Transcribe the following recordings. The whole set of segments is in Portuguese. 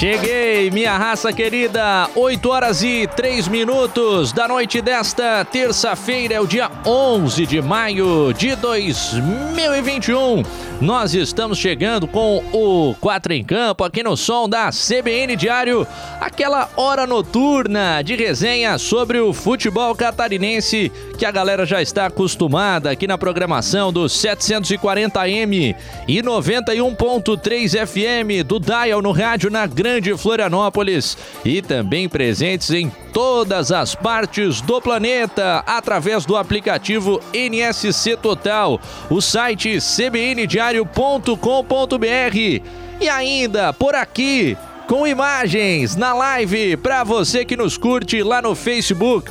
Cheguei, minha raça querida, 8 horas e 3 minutos da noite desta terça-feira, é o dia 11 de maio de 2021. Nós estamos chegando com o 4 em Campo aqui no som da CBN Diário, aquela hora noturna de resenha sobre o futebol catarinense que a galera já está acostumada aqui na programação do 740M e 91.3 FM do Dial no rádio na Grande Florianópolis e também presentes em todas as partes do planeta através do aplicativo NSC Total, o site cbndiario.com.br e ainda por aqui com imagens na live para você que nos curte lá no Facebook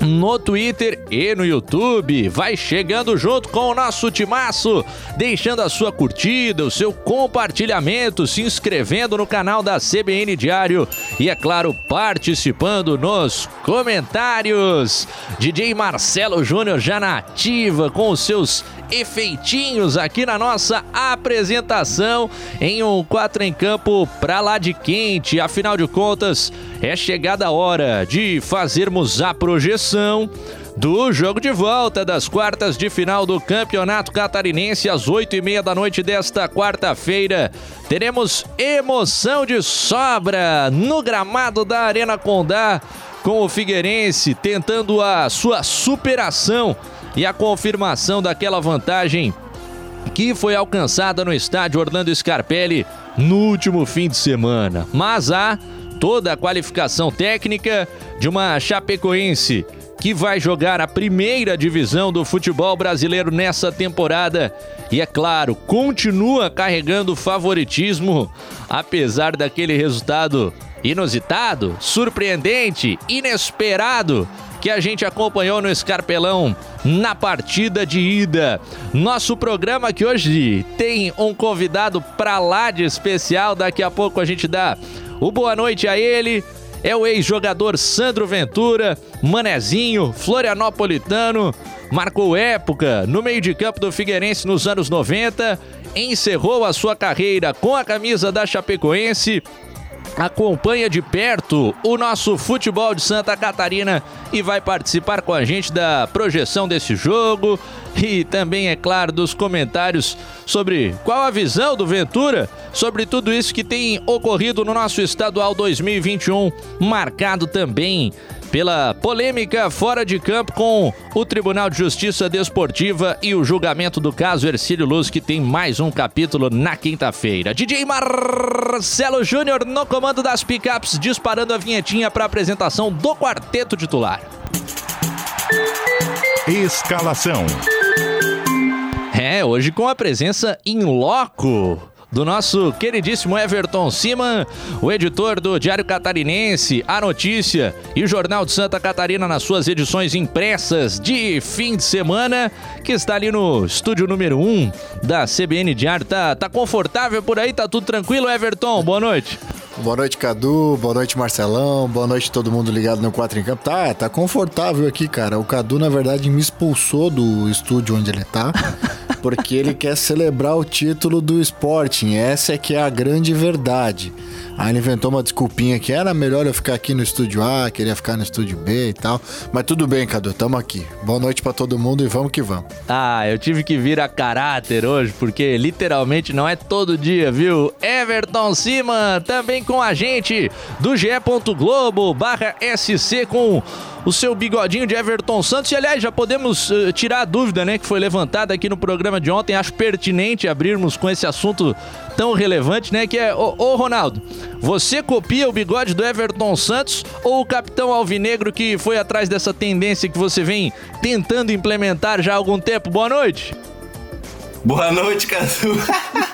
no Twitter e no YouTube. Vai chegando junto com o nosso timaço, deixando a sua curtida, o seu compartilhamento, se inscrevendo no canal da CBN Diário e, é claro, participando nos comentários. DJ Marcelo Júnior já na ativa com os seus efeitinhos aqui na nossa apresentação em um 4 em campo pra lá de quente. Afinal de contas, é chegada a hora de fazermos a projeção do jogo de volta das quartas de final do Campeonato Catarinense às oito e meia da noite desta quarta-feira. Teremos emoção de sobra no gramado da Arena Condá com o Figueirense tentando a sua superação e a confirmação daquela vantagem que foi alcançada no estádio Orlando Scarpelli no último fim de semana. Mas há toda a qualificação técnica de uma Chapecoense que vai jogar a primeira divisão do futebol brasileiro nessa temporada e, é claro, continua carregando favoritismo, apesar daquele resultado inusitado, surpreendente, inesperado que a gente acompanhou no Escarpelão na partida de ida. Nosso programa que hoje tem um convidado pra lá de especial, daqui a pouco a gente dá o boa noite a ele. É o ex-jogador Sandro Ventura, manezinho, florianopolitano, marcou época no meio de campo do Figueirense nos anos 90, encerrou a sua carreira com a camisa da Chapecoense acompanha de perto o nosso futebol de Santa Catarina e vai participar com a gente da projeção desse jogo e também, é claro, dos comentários sobre qual a visão do Ventura sobre tudo isso que tem ocorrido no nosso estadual 2021, marcado também pela polêmica fora de campo com o Tribunal de Justiça Desportiva e o julgamento do caso Ercílio Luz, que tem mais um capítulo na quinta-feira. DJ Marcelo Júnior no comando das picapes, disparando a vinhetinha para a apresentação do quarteto titular. Escalação. É, hoje com a presença em loco do nosso queridíssimo Everton Siman, o editor do Diário Catarinense, A Notícia e o Jornal de Santa Catarina nas suas edições impressas de fim de semana, que está ali no estúdio número 1 um da CBN Diário. Tá, tá confortável por aí? Tá tudo tranquilo, Everton? Boa noite. Boa noite, Cadu. Boa noite, Marcelão. Boa noite, todo mundo ligado no 4 em Campo. Tá, tá confortável aqui, cara. O Cadu, na verdade, me expulsou do estúdio onde ele tá. porque ele quer celebrar o título do Sporting. Essa é que é a grande verdade. Aí ele inventou uma desculpinha que era melhor eu ficar aqui no estúdio A, queria ficar no estúdio B e tal. Mas tudo bem, Cadu, tamo aqui. Boa noite para todo mundo e vamos que vamos. Ah, eu tive que vir a caráter hoje, porque literalmente não é todo dia, viu? Everton Cima também com a gente do GE. Globo barra SC com o seu bigodinho de Everton Santos. E aliás, já podemos uh, tirar a dúvida, né, que foi levantada aqui no programa de ontem. Acho pertinente abrirmos com esse assunto tão relevante, né? Que é, ô, ô Ronaldo, você copia o bigode do Everton Santos ou o capitão alvinegro que foi atrás dessa tendência que você vem tentando implementar já há algum tempo? Boa noite. Boa noite, Cadu.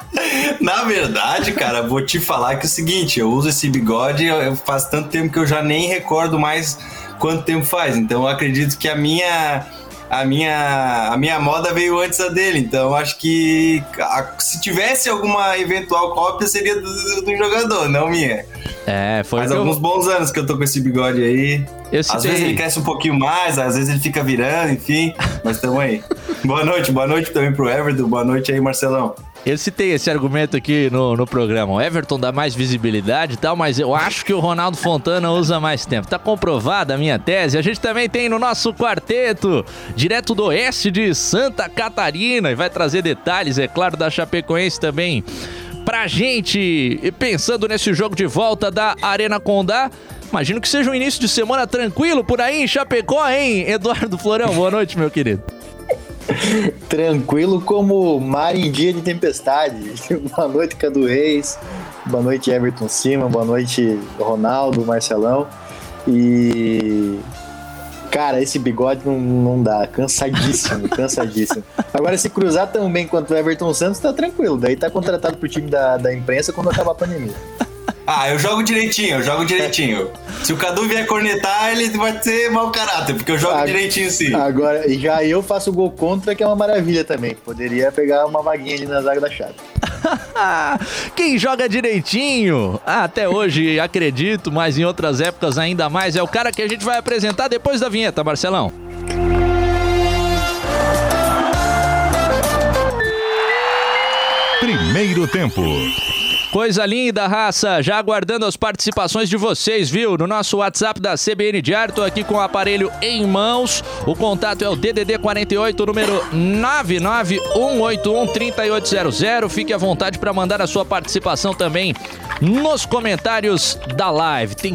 Na verdade, cara, vou te falar que é o seguinte, eu uso esse bigode faz tanto tempo que eu já nem recordo mais quanto tempo faz. Então eu acredito que a minha a minha, a minha moda veio antes da dele, então acho que a, se tivesse alguma eventual cópia seria do, do jogador, não minha. É, foi Faz alguns eu... bons anos que eu tô com esse bigode aí. às vezes ele cresce um pouquinho mais, às vezes ele fica virando, enfim, mas tamo aí. boa noite, boa noite também pro Everton, boa noite aí, Marcelão. Eu citei esse argumento aqui no, no programa. O Everton dá mais visibilidade e tal, mas eu acho que o Ronaldo Fontana usa mais tempo. Tá comprovada a minha tese. A gente também tem no nosso quarteto, direto do oeste de Santa Catarina, e vai trazer detalhes, é claro, da Chapecoense também pra gente. Pensando nesse jogo de volta da Arena Condá, imagino que seja um início de semana tranquilo por aí em Chapecó, hein? Eduardo Florão, boa noite, meu querido. Tranquilo como mar em dia de tempestade. boa noite, Cadu Reis. Boa noite, Everton Cima. Boa noite, Ronaldo, Marcelão. E. Cara, esse bigode não, não dá. Cansadíssimo, cansadíssimo. Agora, se cruzar tão bem quanto o Everton Santos, tá tranquilo. Daí tá contratado pro time da, da imprensa quando acabar a pandemia. Ah, eu jogo direitinho, eu jogo direitinho. Se o Cadu vier cornetar, ele vai ser mau caráter, porque eu jogo a, direitinho sim. Agora, já eu faço gol contra, que é uma maravilha também. Poderia pegar uma vaguinha ali na zaga da chave. Quem joga direitinho, até hoje acredito, mas em outras épocas ainda mais, é o cara que a gente vai apresentar depois da vinheta, Marcelão. Primeiro tempo. Coisa linda, raça. Já aguardando as participações de vocês, viu? No nosso WhatsApp da CBN Diário, tô aqui com o aparelho em mãos. O contato é o DDD 48, número 991813800. Fique à vontade para mandar a sua participação também nos comentários da live. Tem,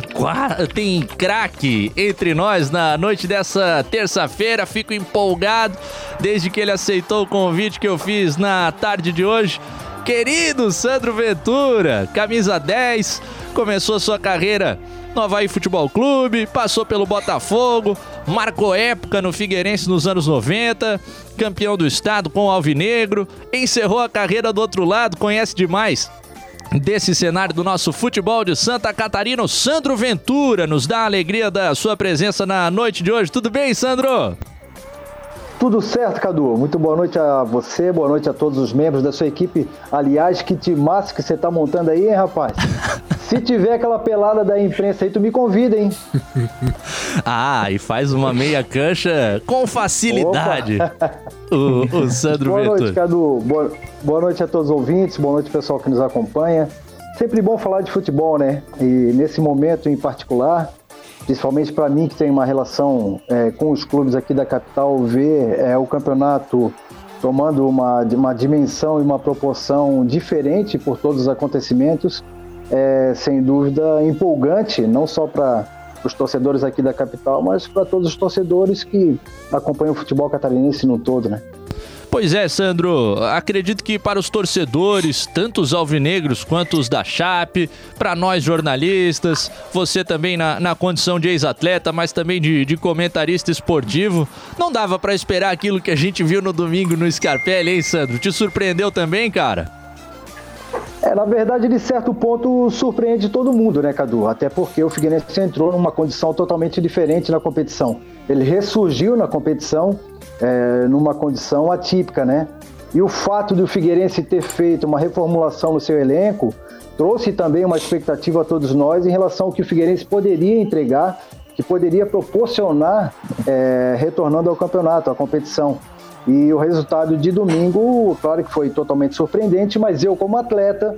tem craque entre nós na noite dessa terça-feira. Fico empolgado desde que ele aceitou o convite que eu fiz na tarde de hoje. Querido Sandro Ventura, camisa 10, começou sua carreira no Havaí Futebol Clube, passou pelo Botafogo, marcou época no Figueirense nos anos 90, campeão do estado com o Alvinegro, encerrou a carreira do outro lado, conhece demais desse cenário do nosso futebol de Santa Catarina. O Sandro Ventura nos dá a alegria da sua presença na noite de hoje. Tudo bem, Sandro? Tudo certo, Cadu. Muito boa noite a você, boa noite a todos os membros da sua equipe. Aliás, que timaço que você tá montando aí, hein, rapaz? Se tiver aquela pelada da imprensa aí, tu me convida, hein? ah, e faz uma meia cancha com facilidade. o, o, Sandro Boa Ventura. noite, Cadu. Boa, boa noite a todos os ouvintes, boa noite pessoal que nos acompanha. Sempre bom falar de futebol, né? E nesse momento em particular, principalmente para mim que tem uma relação é, com os clubes aqui da capital, ver é, o campeonato tomando uma, uma dimensão e uma proporção diferente por todos os acontecimentos, é sem dúvida empolgante, não só para os torcedores aqui da capital, mas para todos os torcedores que acompanham o futebol catarinense no todo, né? Pois é, Sandro. Acredito que para os torcedores, tanto os alvinegros quanto os da Chape, para nós jornalistas, você também na, na condição de ex-atleta, mas também de, de, comentarista esportivo, não dava para esperar aquilo que a gente viu no domingo no Scarpelli, hein, Sandro? Te surpreendeu também, cara? É, na verdade, de certo ponto, surpreende todo mundo, né, Cadu? Até porque o Figueirense entrou numa condição totalmente diferente na competição. Ele ressurgiu na competição é, numa condição atípica, né? E o fato de o Figueirense ter feito uma reformulação no seu elenco trouxe também uma expectativa a todos nós em relação ao que o Figueirense poderia entregar, que poderia proporcionar é, retornando ao campeonato, à competição. E o resultado de domingo, claro que foi totalmente surpreendente, mas eu, como atleta,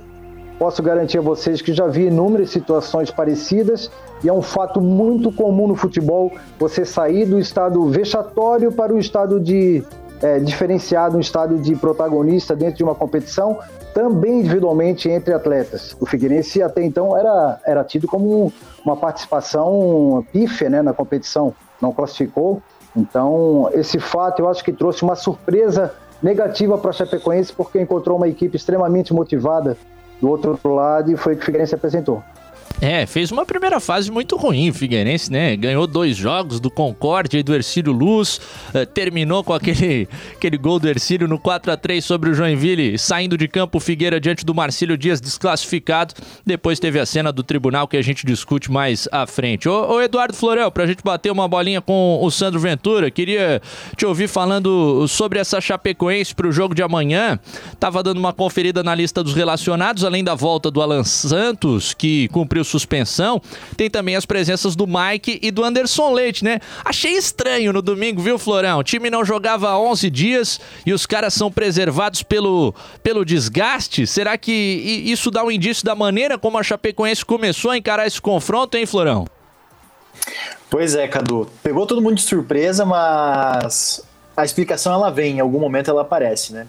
posso garantir a vocês que já vi inúmeras situações parecidas e é um fato muito comum no futebol você sair do estado vexatório para o estado de é, diferenciado, um estado de protagonista dentro de uma competição, também individualmente entre atletas. O Figueirense até então era, era tido como uma participação pífia né, na competição, não classificou. Então, esse fato eu acho que trouxe uma surpresa negativa para a Chapecoense, porque encontrou uma equipe extremamente motivada do outro lado e foi o que o Figueirense apresentou. É, fez uma primeira fase muito ruim o Figueirense, né? Ganhou dois jogos do Concórdia e do Ercílio Luz, uh, terminou com aquele, aquele gol do Ercílio no 4 a 3 sobre o Joinville, saindo de campo o Figueira diante do Marcílio Dias desclassificado. Depois teve a cena do tribunal que a gente discute mais à frente. Ô, ô Eduardo Florel, pra gente bater uma bolinha com o Sandro Ventura, queria te ouvir falando sobre essa Chapecoense pro jogo de amanhã. Tava dando uma conferida na lista dos relacionados, além da volta do Alan Santos, que cumpriu suspensão, tem também as presenças do Mike e do Anderson Leite, né? Achei estranho no domingo, viu, Florão? O time não jogava há 11 dias e os caras são preservados pelo, pelo desgaste. Será que isso dá um indício da maneira como a Chapecoense começou a encarar esse confronto, hein, Florão? Pois é, Cadu. Pegou todo mundo de surpresa, mas a explicação ela vem, em algum momento ela aparece, né?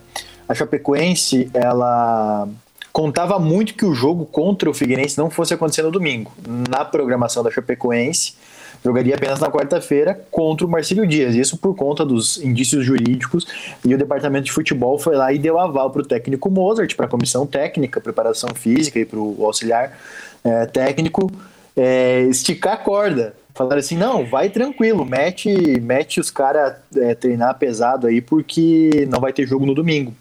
A Chapecoense, ela contava muito que o jogo contra o Figueirense não fosse acontecer no domingo. Na programação da Chapecoense, jogaria apenas na quarta-feira contra o Marcílio Dias. Isso por conta dos indícios jurídicos. E o departamento de futebol foi lá e deu aval para o técnico Mozart, para a comissão técnica, preparação física e para o auxiliar é, técnico é, esticar a corda. Falaram assim, não, vai tranquilo, mete, mete os caras é, treinar pesado aí, porque não vai ter jogo no domingo.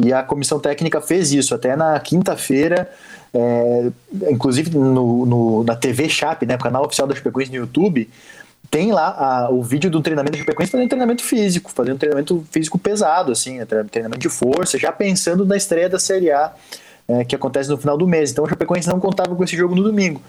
E a comissão técnica fez isso. Até na quinta-feira, é, inclusive no, no, na TV Chap, né, canal oficial da Chapecoense no YouTube, tem lá a, o vídeo do treinamento da Chapecoense fazendo treinamento físico, fazendo treinamento físico pesado, assim, né, treinamento de força, já pensando na estreia da Série A, é, que acontece no final do mês. Então a Chapecoense não contava com esse jogo no domingo.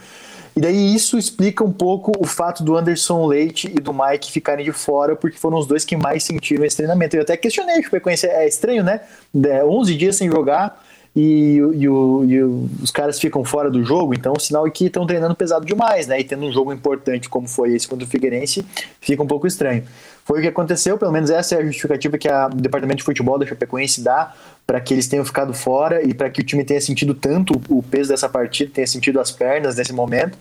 E daí isso explica um pouco o fato do Anderson Leite e do Mike ficarem de fora, porque foram os dois que mais sentiram esse treinamento. Eu até questionei, porque é estranho, né? 11 dias sem jogar e, e, o, e, os caras ficam fora do jogo, então o sinal é que estão treinando pesado demais, né? E tendo um jogo importante como foi esse contra o Figueirense, fica um pouco estranho. Foi o que aconteceu, pelo menos essa é a justificativa que a, o departamento de futebol da Chapecoense dá para que eles tenham ficado fora e para que o time tenha sentido tanto o peso dessa partida, tenha sentido as pernas nesse momento.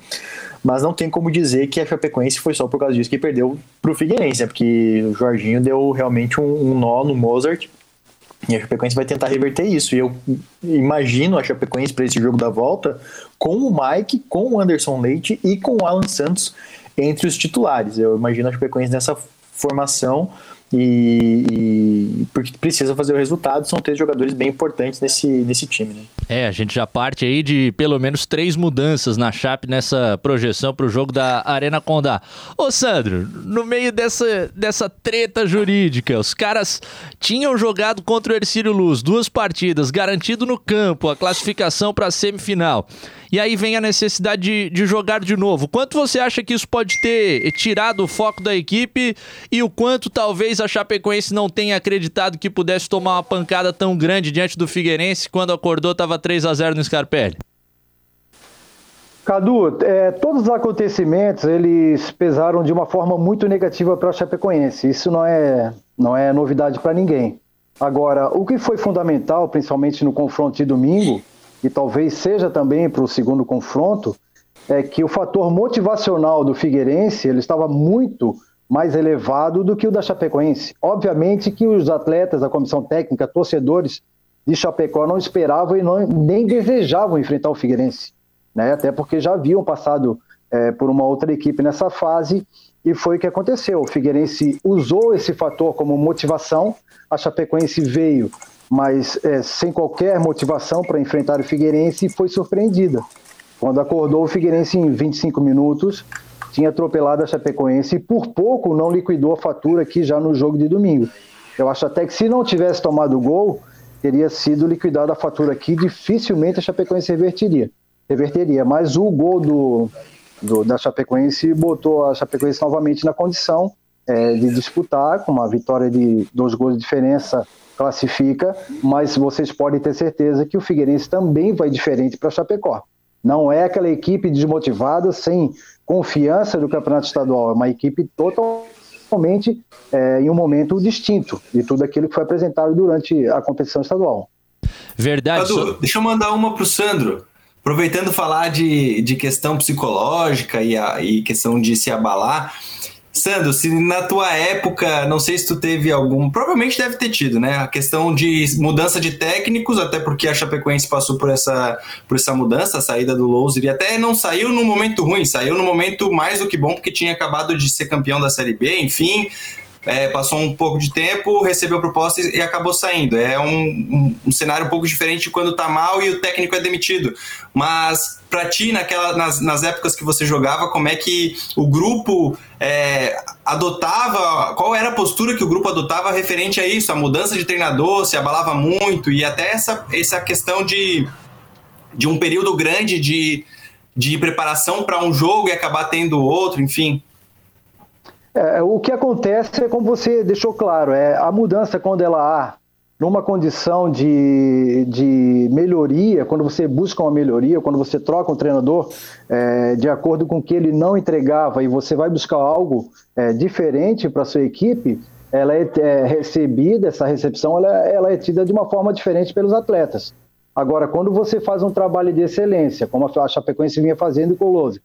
Mas não tem como dizer que a Chapecoense foi só por causa disso que perdeu para o Figueirense, né? porque o Jorginho deu realmente um, um nó no Mozart e a Chapecoense vai tentar reverter isso. E eu imagino a Chapecoense para esse jogo da volta com o Mike, com o Anderson Leite e com o Alan Santos entre os titulares. Eu imagino a Chapecoense nessa formação e, e, porque precisa fazer o resultado, são três jogadores bem importantes nesse, nesse time. Né? É, a gente já parte aí de pelo menos três mudanças na Chape nessa projeção para o jogo da Arena Condá. Ô Sandro, no meio dessa, dessa treta jurídica, os caras tinham jogado contra o Ercílio Luz duas partidas, garantido no campo a classificação para a semifinal e aí vem a necessidade de, de jogar de novo. Quanto você acha que isso pode ter tirado o foco da equipe e o quanto talvez a Chapecoense não tenha acreditado que pudesse tomar uma pancada tão grande diante do Figueirense quando acordou estava 3 a 0 no Scarpelli? Cadu, é, todos os acontecimentos eles pesaram de uma forma muito negativa para a Chapecoense. Isso não é, não é novidade para ninguém. Agora, o que foi fundamental, principalmente no confronto de domingo, e talvez seja também para o segundo confronto, é que o fator motivacional do Figueirense ele estava muito mais elevado do que o da Chapecoense. Obviamente que os atletas, a comissão técnica, torcedores de Chapecó não esperavam e não, nem desejavam enfrentar o Figueirense, né? até porque já haviam passado é, por uma outra equipe nessa fase e foi o que aconteceu. O Figueirense usou esse fator como motivação, a Chapecoense veio mas é, sem qualquer motivação para enfrentar o Figueirense, foi surpreendida. Quando acordou o Figueirense em 25 minutos, tinha atropelado a Chapecoense e por pouco não liquidou a fatura aqui já no jogo de domingo. Eu acho até que se não tivesse tomado o gol, teria sido liquidada a fatura aqui, dificilmente a Chapecoense reverteria. reverteria. Mas o gol do, do, da Chapecoense botou a Chapecoense novamente na condição é, de disputar, com uma vitória de dois gols de diferença classifica, mas vocês podem ter certeza que o Figueirense também vai diferente para Chapecó. Não é aquela equipe desmotivada, sem confiança do campeonato estadual, é uma equipe totalmente é, em um momento distinto de tudo aquilo que foi apresentado durante a competição estadual. Verdade. Cadu, deixa eu mandar uma para o Sandro. Aproveitando falar de, de questão psicológica e, a, e questão de se abalar, Sandro, se na tua época, não sei se tu teve algum, provavelmente deve ter tido, né? A questão de mudança de técnicos, até porque a Chapecoense passou por essa, por essa mudança, a saída do Louser, e até não saiu num momento ruim, saiu num momento mais do que bom, porque tinha acabado de ser campeão da Série B, enfim, é, passou um pouco de tempo, recebeu proposta e, acabou saindo. É um, um, um, cenário um pouco diferente quando tá mal e o técnico é demitido. Mas para ti, naquela, nas, nas épocas que você jogava, como é que o grupo é, adotava, qual era a postura que o grupo adotava referente a isso, a mudança de treinador, se abalava muito e até essa, essa questão de, de um período grande de, de preparação para um jogo e acabar tendo outro, enfim. É, o que acontece é como você deixou claro, é a mudança quando ela há numa condição de, de melhoria, quando você busca uma melhoria, quando você troca um treinador é, de acordo com o que ele não entregava e você vai buscar algo é, diferente para sua equipe, ela é, é, recebida, essa recepção ela, ela é tida de uma forma diferente pelos atletas. Agora, quando você faz um trabalho de excelência, como a Chapecoense vinha fazendo com o Lose,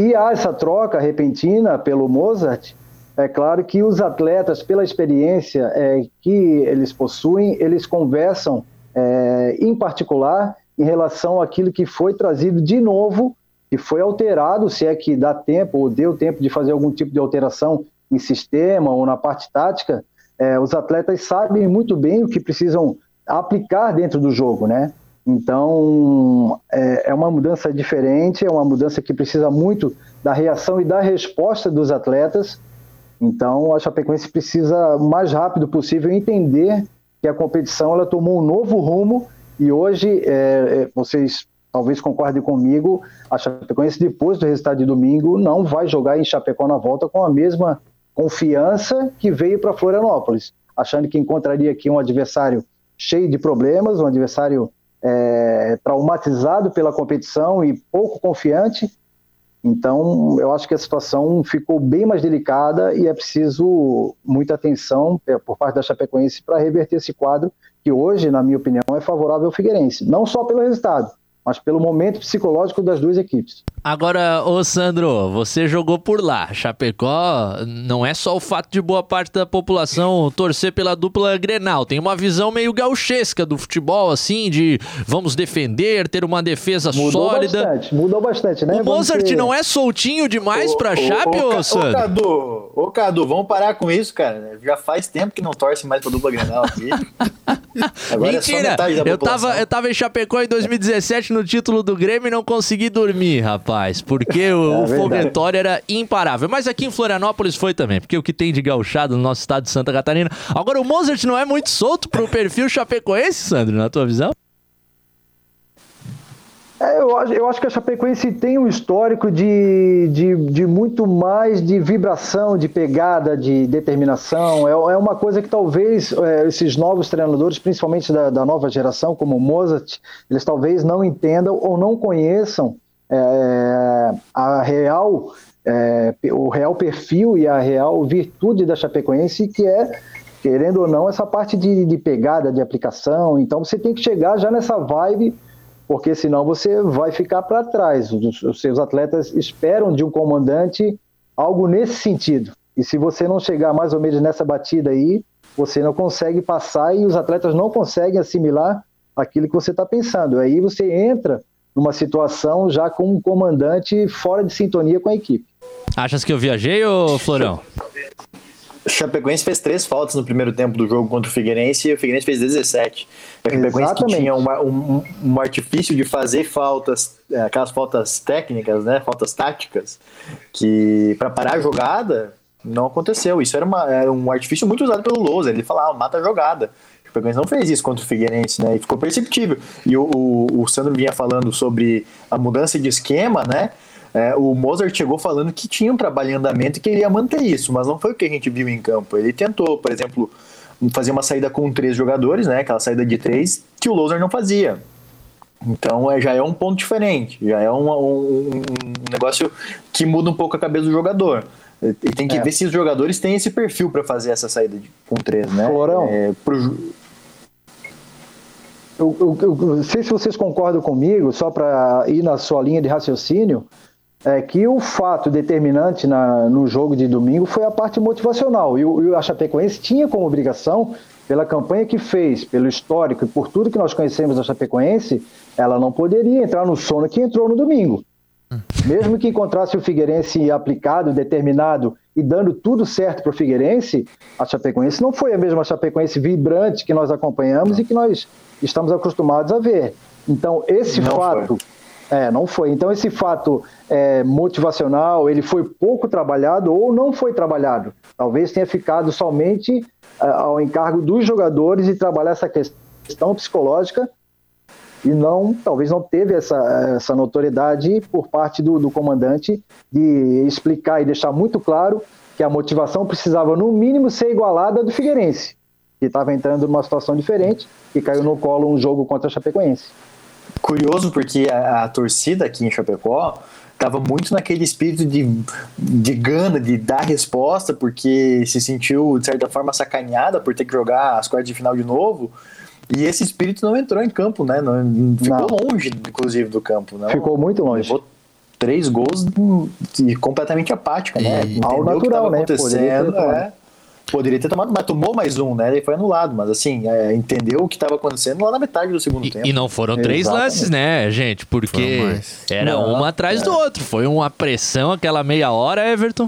e há essa troca repentina pelo Mozart. É claro que os atletas, pela experiência é, que eles possuem, eles conversam é, em particular em relação àquilo que foi trazido de novo, que foi alterado, se é que dá tempo ou deu tempo de fazer algum tipo de alteração em sistema ou na parte tática. É, os atletas sabem muito bem o que precisam aplicar dentro do jogo, né? Então, é, é, uma mudança diferente, é uma mudança que precisa muito da reação e da resposta dos atletas. Então, a Chapecoense precisa, o mais rápido possível, entender que a competição ela tomou um novo rumo e hoje, é, é vocês talvez concordem comigo, a Chapecoense, depois do resultado de domingo, não vai jogar em Chapecó na volta com a mesma confiança que veio para Florianópolis, achando que encontraria aqui um adversário cheio de problemas, um adversário é, traumatizado pela competição e pouco confiante. Então, eu acho que a situação ficou bem mais delicada e é preciso muita atenção é, por parte da Chapecoense para reverter esse quadro, que hoje, na minha opinião, é favorável ao Figueirense. Não só pelo resultado, mas pelo momento psicológico das duas equipes. Agora, ô Sandro, você jogou por lá. Chapecó não é só o fato de boa parte da população torcer pela dupla Grenal. Tem uma visão meio gauchesca do futebol, assim, de vamos defender, ter uma defesa mudou sólida. Bastante, mudou bastante, né? O Mozart ter... não é soltinho demais ô, pra ô, Chape, ô, ô, Sandro? Ô, Cadu, ô, Cadu, vamos parar com isso, cara. Já faz tempo que não torce mais pra dupla Grenal aqui. Agora é Mentira, é eu, tava, eu tava em Chapecó em 2017 no título do Grêmio e não consegui dormir, rapaz rapaz, porque o, é o foguetório era imparável. Mas aqui em Florianópolis foi também, porque o que tem de gauchado no nosso estado de Santa Catarina. Agora, o Mozart não é muito solto pro perfil chapecoense, Sandro, na tua visão? É, eu, eu, acho que a Chapecoense tem um histórico de, de, de, muito mais de vibração, de pegada, de determinação. É, é uma coisa que talvez é, esses novos treinadores, principalmente da, da, nova geração, como o Mozart, eles talvez não entendam ou não conheçam é, a real, é, o real perfil e a real virtude da Chapecoense, que é, querendo ou não, essa parte de, de pegada, de aplicação. Então você tem que chegar já nessa vibe, porque senão você vai ficar para trás. Os, os seus atletas esperam de um comandante algo nesse sentido. E se você não chegar mais ou menos nessa batida aí, você não consegue passar e os atletas não conseguem assimilar aquilo que você está pensando. Aí você entra numa situação já com um comandante fora de sintonia com a equipe. Achas que eu viajei, ou Florão? O Chapecoense fez três faltas no primeiro tempo do jogo contra o Figueirense e o Figueirense fez 17. O Chapecoense que tinha uma, um, um, artifício de fazer faltas, é, aquelas faltas técnicas, né, faltas táticas, que para parar a jogada não aconteceu. Isso era, uma, era um artifício muito usado pelo Lousa. Ele falava, ah, mata a jogada. O Chapecoense não fez isso contra o Figueirense, né? E ficou perceptível. E o, o, o Sandro vinha falando sobre a mudança de esquema, né? É, o Mozart chegou falando que tinha um trabalho em andamento e que ele ia manter isso, mas não foi o que a gente viu em campo. Ele tentou, por exemplo, fazer uma saída com três jogadores, né? Aquela saída de três, que o Loser não fazia. Então é, já é um ponto diferente, já é um, um, um negócio que muda um pouco a cabeça do jogador. E tem que é. ver se os jogadores têm esse perfil para fazer essa saída de, com três, né? Florão. É, pro... eu, eu, eu, não sei se vocês concordam comigo, só para ir na sua linha de raciocínio. é que o fato determinante na, no jogo de domingo foi a parte motivacional. E o, e a Chapecoense tinha como obrigação, pela campanha que fez, pelo histórico e por tudo que nós conhecemos da Chapecoense, ela não poderia entrar no sono que entrou no domingo. Mesmo que encontrasse o Figueirense aplicado, determinado e dando tudo certo para o Figueirense, a Chapecoense não foi a mesma Chapecoense vibrante que nós acompanhamos e que nós estamos acostumados a ver. Então, esse não fato. Foi. É, não foi. Então, esse fato é, motivacional, ele foi pouco trabalhado ou não foi trabalhado. Talvez tenha ficado somente uh, ao encargo dos jogadores de trabalhar essa questão psicológica e não, talvez não teve essa, essa notoriedade por parte do, do comandante de explicar e deixar muito claro que a motivação precisava, no mínimo, ser igualada do Figueirense, que estava entrando numa situação diferente e caiu no colo um jogo contra a Chapecoense. Curioso porque a, a torcida aqui em Chapecó estava muito naquele espírito de, de gana, de dar resposta, porque se sentiu, de certa forma, sacaneada por ter que jogar as quartas de final de novo. E esse espírito não entrou em campo, né? Não, ficou não. longe, inclusive, do campo. Não. Ficou muito longe. Levou três gols de, completamente apática, né? E, Ao natural, né? Acontecendo, é. Poderia ter tomado, mas tomou mais um, né? Ele foi anulado. Mas assim, é, entendeu o que estava acontecendo lá na metade do segundo e, tempo. E não foram três Exatamente. lances, né, gente? Porque era não, um atrás é. do outro. Foi uma pressão aquela meia hora, Everton.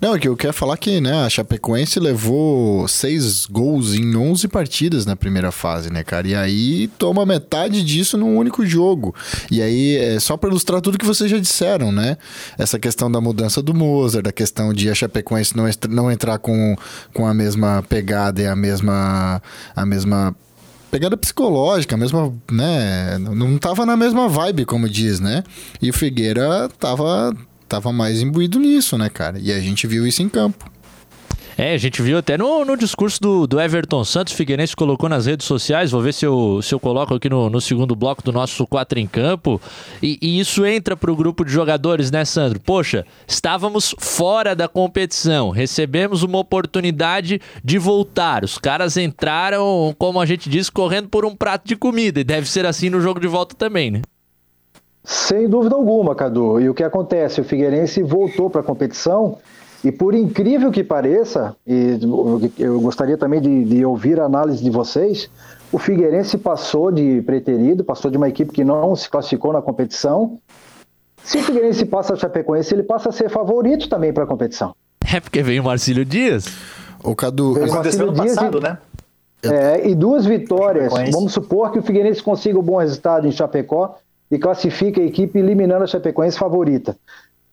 Não, é que eu quero falar que né, a Chapecoense levou seis gols em 11 partidas na primeira fase, né, cara? E aí toma metade disso num único jogo. E aí, é só para ilustrar tudo que vocês já disseram, né? Essa questão da mudança do Mozart, da questão de a Chapecoense não, não entrar com, com a mesma pegada e a mesma, a mesma pegada psicológica, a mesma, né, não tava na mesma vibe, como diz, né? E o Figueira tava tava mais imbuído nisso, né, cara? E a gente viu isso em campo. É, a gente viu até no, no discurso do, do Everton Santos, Figueirense colocou nas redes sociais, vou ver se eu, se eu coloco aqui no, no segundo bloco do nosso 4 em campo, e, e isso entra para o grupo de jogadores, né, Sandro? Poxa, estávamos fora da competição, recebemos uma oportunidade de voltar, os caras entraram, como a gente disse, correndo por um prato de comida, e deve ser assim no jogo de volta também, né? Sem dúvida alguma, Cadu. E o que acontece? O Figueirense voltou para a competição e, por incrível que pareça, e eu gostaria também de, de, ouvir a análise de vocês, o Figueirense passou de preterido, passou de uma equipe que não se classificou na competição. Se o Figueirense passa a Chapecoense, ele passa a ser favorito também para a competição. É porque veio o Marcílio Dias. O Cadu, aconteceu no passado, e, né? É, e duas vitórias. Vamos supor que o Figueirense consiga um bom resultado em Chapecó e classifica a equipe eliminando a Chapecoense favorita.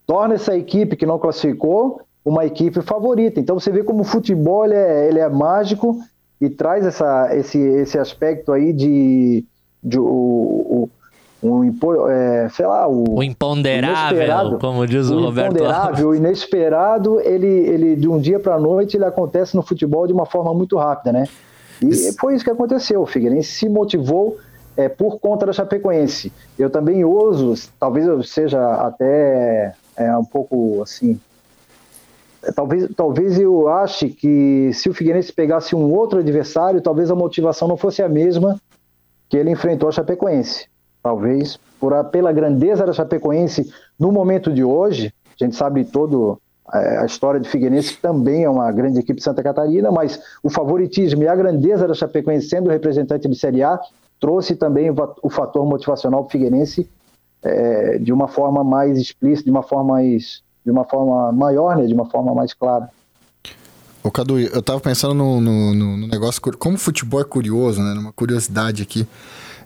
Torna essa equipe que não classificou uma equipe favorita. Então você vê como o futebol ele é, ele é mágico e traz essa, esse, esse aspecto aí de, de o, o, um, é, sei lá, o, o imponderável, como diz o, o Roberto. Imponderável, o inesperado, ele, ele de um dia para a noite ele acontece no futebol de uma forma muito rápida, né? E isso. foi isso que aconteceu. O Figueirense se motivou é, por conta da Chapecoense. Eu também ouso, talvez eu seja até é, um pouco assim. É, talvez, talvez eu ache que se o Figueirense pegasse um outro adversário, talvez a motivação não fosse a mesma que ele enfrentou a Chapecoense. Talvez por a, pela grandeza da Chapecoense no momento de hoje, a gente sabe todo é, a história de Figueirense que também é uma grande equipe de Santa Catarina, mas o favoritismo e a grandeza da Chapecoense sendo representante de Série A trouxe também o fator motivacional para o Figueirense é, de uma forma mais explícita, de uma forma mais, de uma forma maior, né, de uma forma mais clara. Ô Cadu, eu tava pensando no, no, no negócio, como o futebol é curioso, né, numa curiosidade aqui,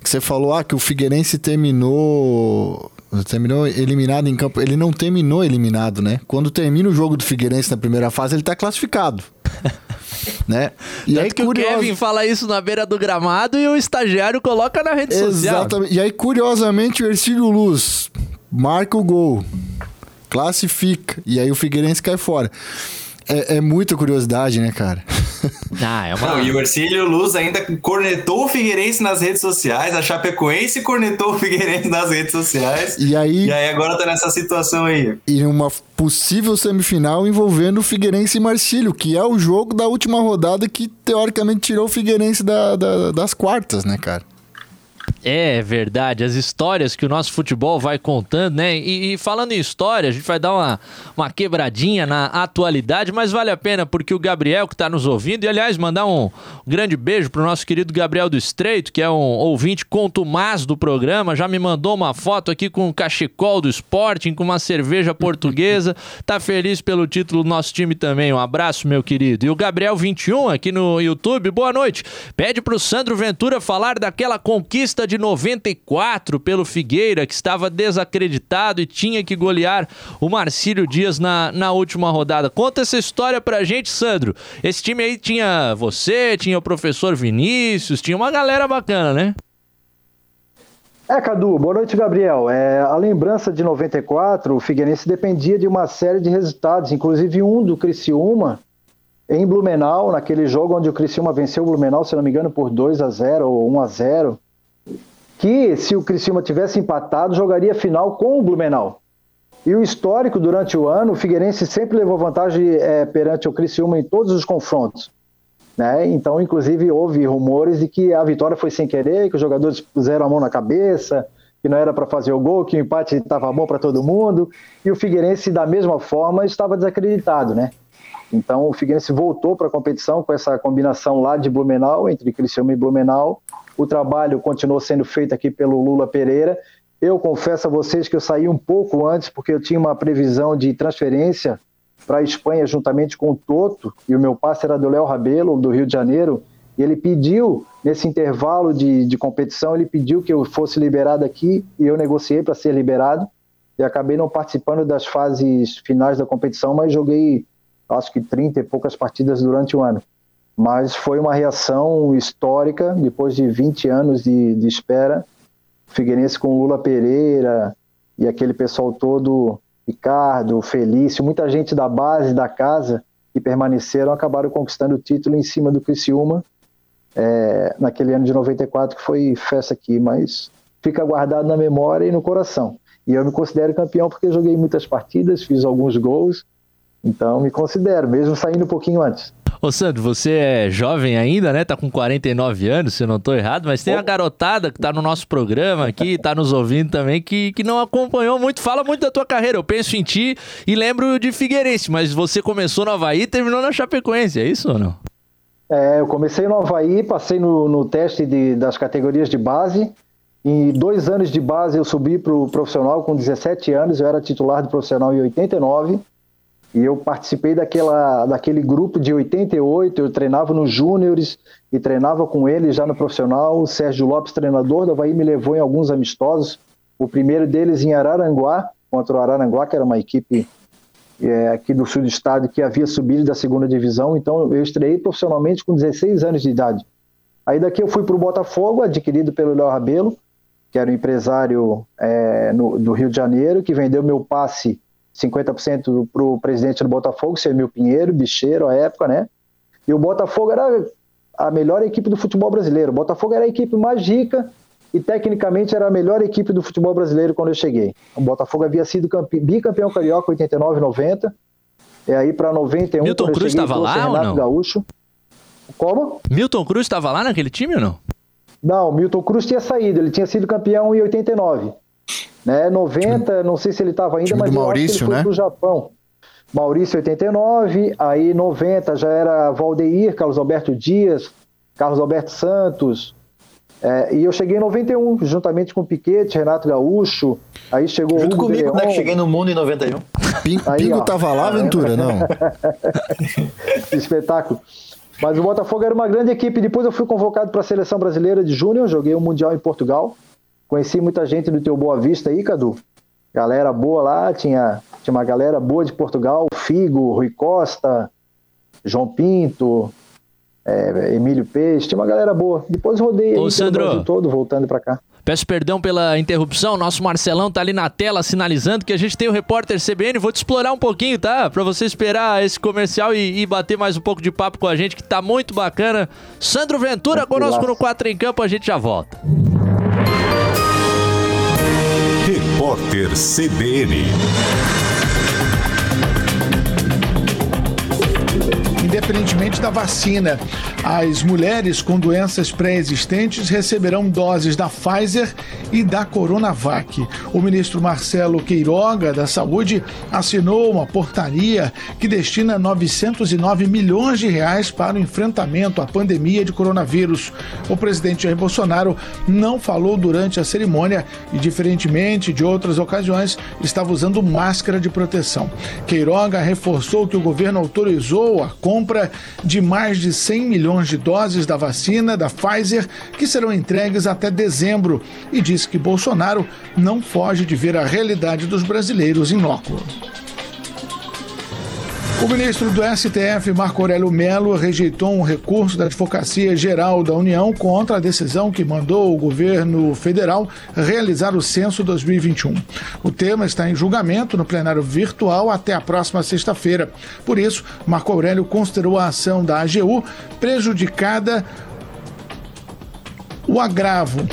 que você falou ah, que o Figueirense terminou terminou eliminado em campo. Ele não terminou eliminado, né? Quando termina o jogo do Figueirense na primeira fase, ele tá classificado. né? E aí que curioso... o Kevin fala isso na beira do gramado e o estagiário coloca na rede Exatamente. social. Exatamente. E aí, curiosamente, o Ercílio Luz marca o gol, classifica, e aí o Figueirense cai fora. É, é muita curiosidade, né, cara? Ah, é uma... Não, e o Ercílio Luz ainda cornetou o Figueirense nas redes sociais, a Chapecoense cornetou o Figueirense nas redes sociais. E aí, e aí agora tá nessa situação aí. E uma possível semifinal envolvendo o Figueirense e Marcílio, que é o jogo da última rodada que teoricamente tirou o Figueirense da, da, das quartas, né, cara? É verdade, as histórias que o nosso futebol vai contando, né? E, e, falando em história, a gente vai dar uma, uma quebradinha na atualidade, mas vale a pena porque o Gabriel que está nos ouvindo, e aliás, mandar um grande beijo pro nosso querido Gabriel do Estreito, que é um ouvinte contumaz do programa, já me mandou uma foto aqui com o um cachecol do Sporting, com uma cerveja portuguesa, tá feliz pelo título do nosso time também. Um abraço, meu querido. E o Gabriel 21 aqui no YouTube, boa noite. Pede pro Sandro Ventura falar daquela conquista de 94 pelo Figueira, que estava desacreditado e tinha que golear o Marcílio Dias na, na última rodada. Conta essa história pra gente, Sandro. Esse time aí tinha você, tinha o professor Vinícius, tinha uma galera bacana, né? É, Cadu, boa noite, Gabriel. É, a lembrança de 94, o Figueirense dependia de uma série de resultados, inclusive um do Criciúma, em Blumenau, naquele jogo onde o Criciúma venceu o Blumenau, se não me engano, por 2 a 0 ou 1 a 0 que se o Criciúma tivesse empatado, jogaria final com o Blumenau. E o histórico durante o ano, o Figueirense sempre levou vantagem é, perante o Criciúma em todos os confrontos. Né? Então, inclusive, houve rumores de que a vitória foi sem querer, que os jogadores puseram a mão na cabeça, que não era para fazer o gol, que o empate estava bom para todo mundo. E o Figueirense, da mesma forma, estava desacreditado. Né? Então, o Figueirense voltou para a competição com essa combinação lá de Blumenau, entre Criciúma e Blumenau, o trabalho continuou sendo feito aqui pelo Lula Pereira. Eu confesso a vocês que eu saí um pouco antes, porque eu tinha uma previsão de transferência para a Espanha juntamente com o Toto, e o meu passe era do Léo Rabelo, do Rio de Janeiro, e ele pediu, nesse intervalo de, de competição, ele pediu que eu fosse liberado aqui, e eu negociei para ser liberado, e acabei não participando das fases finais da competição, mas joguei, acho que 30 e poucas partidas durante o ano. Mas foi uma reação histórica, depois de 20 anos de, de espera, Figueirense com Lula Pereira e aquele pessoal todo, Ricardo, Felício, muita gente da base, da casa, que permaneceram, acabaram conquistando o título em cima do Criciúma, é, naquele ano de 94, que foi festa aqui, mas fica guardado na memória e no coração. E eu me considero campeão porque joguei muitas partidas, fiz alguns gols, então me considero, mesmo saindo um pouquinho antes. Ô Sandro, você é jovem ainda, né? Tá com 49 anos, se eu não tô errado, mas tem a garotada que tá no nosso programa aqui, tá nos ouvindo também, que, que não acompanhou muito, fala muito da tua carreira. Eu penso em ti e lembro de Figueirense, mas você começou no Havaí e terminou na Chapecoense, é isso ou não? É, eu comecei no Havaí, passei no, no teste de, das categorias de base. Em dois anos de base eu subi para o profissional com 17 anos, eu era titular do profissional em 89. E eu participei daquela, daquele grupo de 88, eu treinava nos júniores e treinava com ele já no profissional. O Sérgio Lopes, treinador do Havaí, me levou em alguns amistosos. O primeiro deles em Araranguá, contra o Araranguá, que era uma equipe é, aqui do sul do estado que havia subido da segunda divisão. Então eu estreiei profissionalmente com 16 anos de idade. Aí daqui eu fui para o Botafogo, adquirido pelo Léo Rabelo, que era um empresário é, no, do Rio de Janeiro, que vendeu meu passe 50% para o presidente do Botafogo, Semil Pinheiro, bicheiro à época, né? E o Botafogo era a melhor equipe do futebol brasileiro. O Botafogo era a equipe mais rica e tecnicamente era a melhor equipe do futebol brasileiro quando eu cheguei. O Botafogo havia sido bicampeão carioca 89 90. E aí para 91 Milton Cruz estava lá Renato ou não? Gaúcho. Como? Milton Cruz estava lá naquele time ou não? Não, Milton Cruz tinha saído, ele tinha sido campeão em 89. Né? 90, não sei se ele estava ainda, mas Maurício, ele né? foi pro Japão. Maurício 89, aí 90 já era Valdeir, Carlos Alberto Dias, Carlos Alberto Santos. É, e eu cheguei em 91, juntamente com Piquete, Renato Gaúcho. Aí chegou Junto Hugo comigo, né? Que cheguei no mundo em 91. Pingo, Aí, Pingo ó. tava lá, Ventura? Não. Espetáculo. Mas o Botafogo era uma grande equipe. Depois eu fui convocado para a seleção brasileira de júnior, joguei o Mundial em Portugal. Conheci muita gente do teu Boa Vista aí, Cadu. Galera boa lá, tinha, tinha uma galera boa de Portugal, Figo, Rui Costa, João Pinto, é, Emílio Peixe, tinha uma galera boa. Depois rodei aí Ô, pelo Sandro. Brasil todo, voltando para cá. Peço perdão pela interrupção, nosso Marcelão tá ali na tela sinalizando que a gente tem o repórter CBN. Vou te explorar um pouquinho, tá? Pra você esperar esse comercial e, e bater mais um pouco de papo com a gente, que tá muito bacana. Sandro Ventura conosco no 4 em Campo, a gente já volta. Repórter CBN. Diferentemente da vacina. As mulheres com doenças pré-existentes receberão doses da Pfizer e da Coronavac. O ministro Marcelo Queiroga, da Saúde, assinou uma portaria que destina 909 milhões de reais para o enfrentamento à pandemia de coronavírus. O presidente Jair Bolsonaro não falou durante a cerimônia e, diferentemente de outras ocasiões, estava usando máscara de proteção. Queiroga reforçou que o governo autorizou a compra de mais de 100 milhões de doses da vacina da Pfizer, que serão entregues até dezembro, e disse que Bolsonaro não foge de ver a realidade dos brasileiros em loco. O ministro do STF, Marco Aurélio Melo, rejeitou um recurso da Advocacia Geral da União contra a decisão que mandou o governo federal realizar o censo 2021. O tema está em julgamento no plenário virtual até a próxima sexta-feira. Por isso, Marco Aurélio considerou a ação da AGU prejudicada o agravo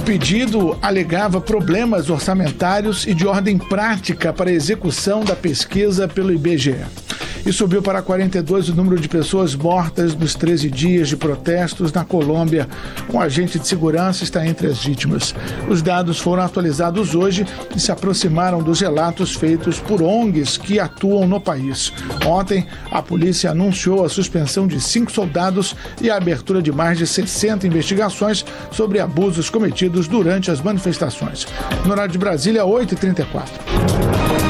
o pedido alegava problemas orçamentários e de ordem prática para a execução da pesquisa pelo IBGE e subiu para 42 o número de pessoas mortas nos 13 dias de protestos na Colômbia. Um agente de segurança está entre as vítimas. Os dados foram atualizados hoje e se aproximaram dos relatos feitos por ONGs que atuam no país. Ontem, a polícia anunciou a suspensão de cinco soldados e a abertura de mais de 60 investigações sobre abusos cometidos durante as manifestações. No horário de Brasília, 8h34.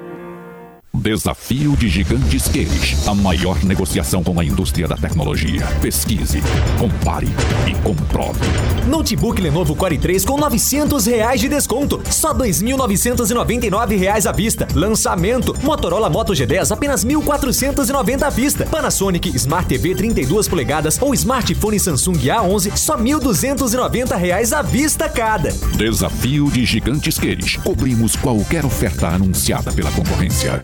Desafio de Gigantes Queires. A maior negociação com a indústria da tecnologia. Pesquise, compare e comprove. Notebook Lenovo Core 3 com 900 reais de desconto. Só 2.999 reais à vista. Lançamento. Motorola Moto G10 apenas 1.490 à vista. Panasonic Smart TV 32 polegadas ou smartphone Samsung A11 só 1.290 reais à vista cada. Desafio de Gigantes Queires. Cobrimos qualquer oferta anunciada pela concorrência.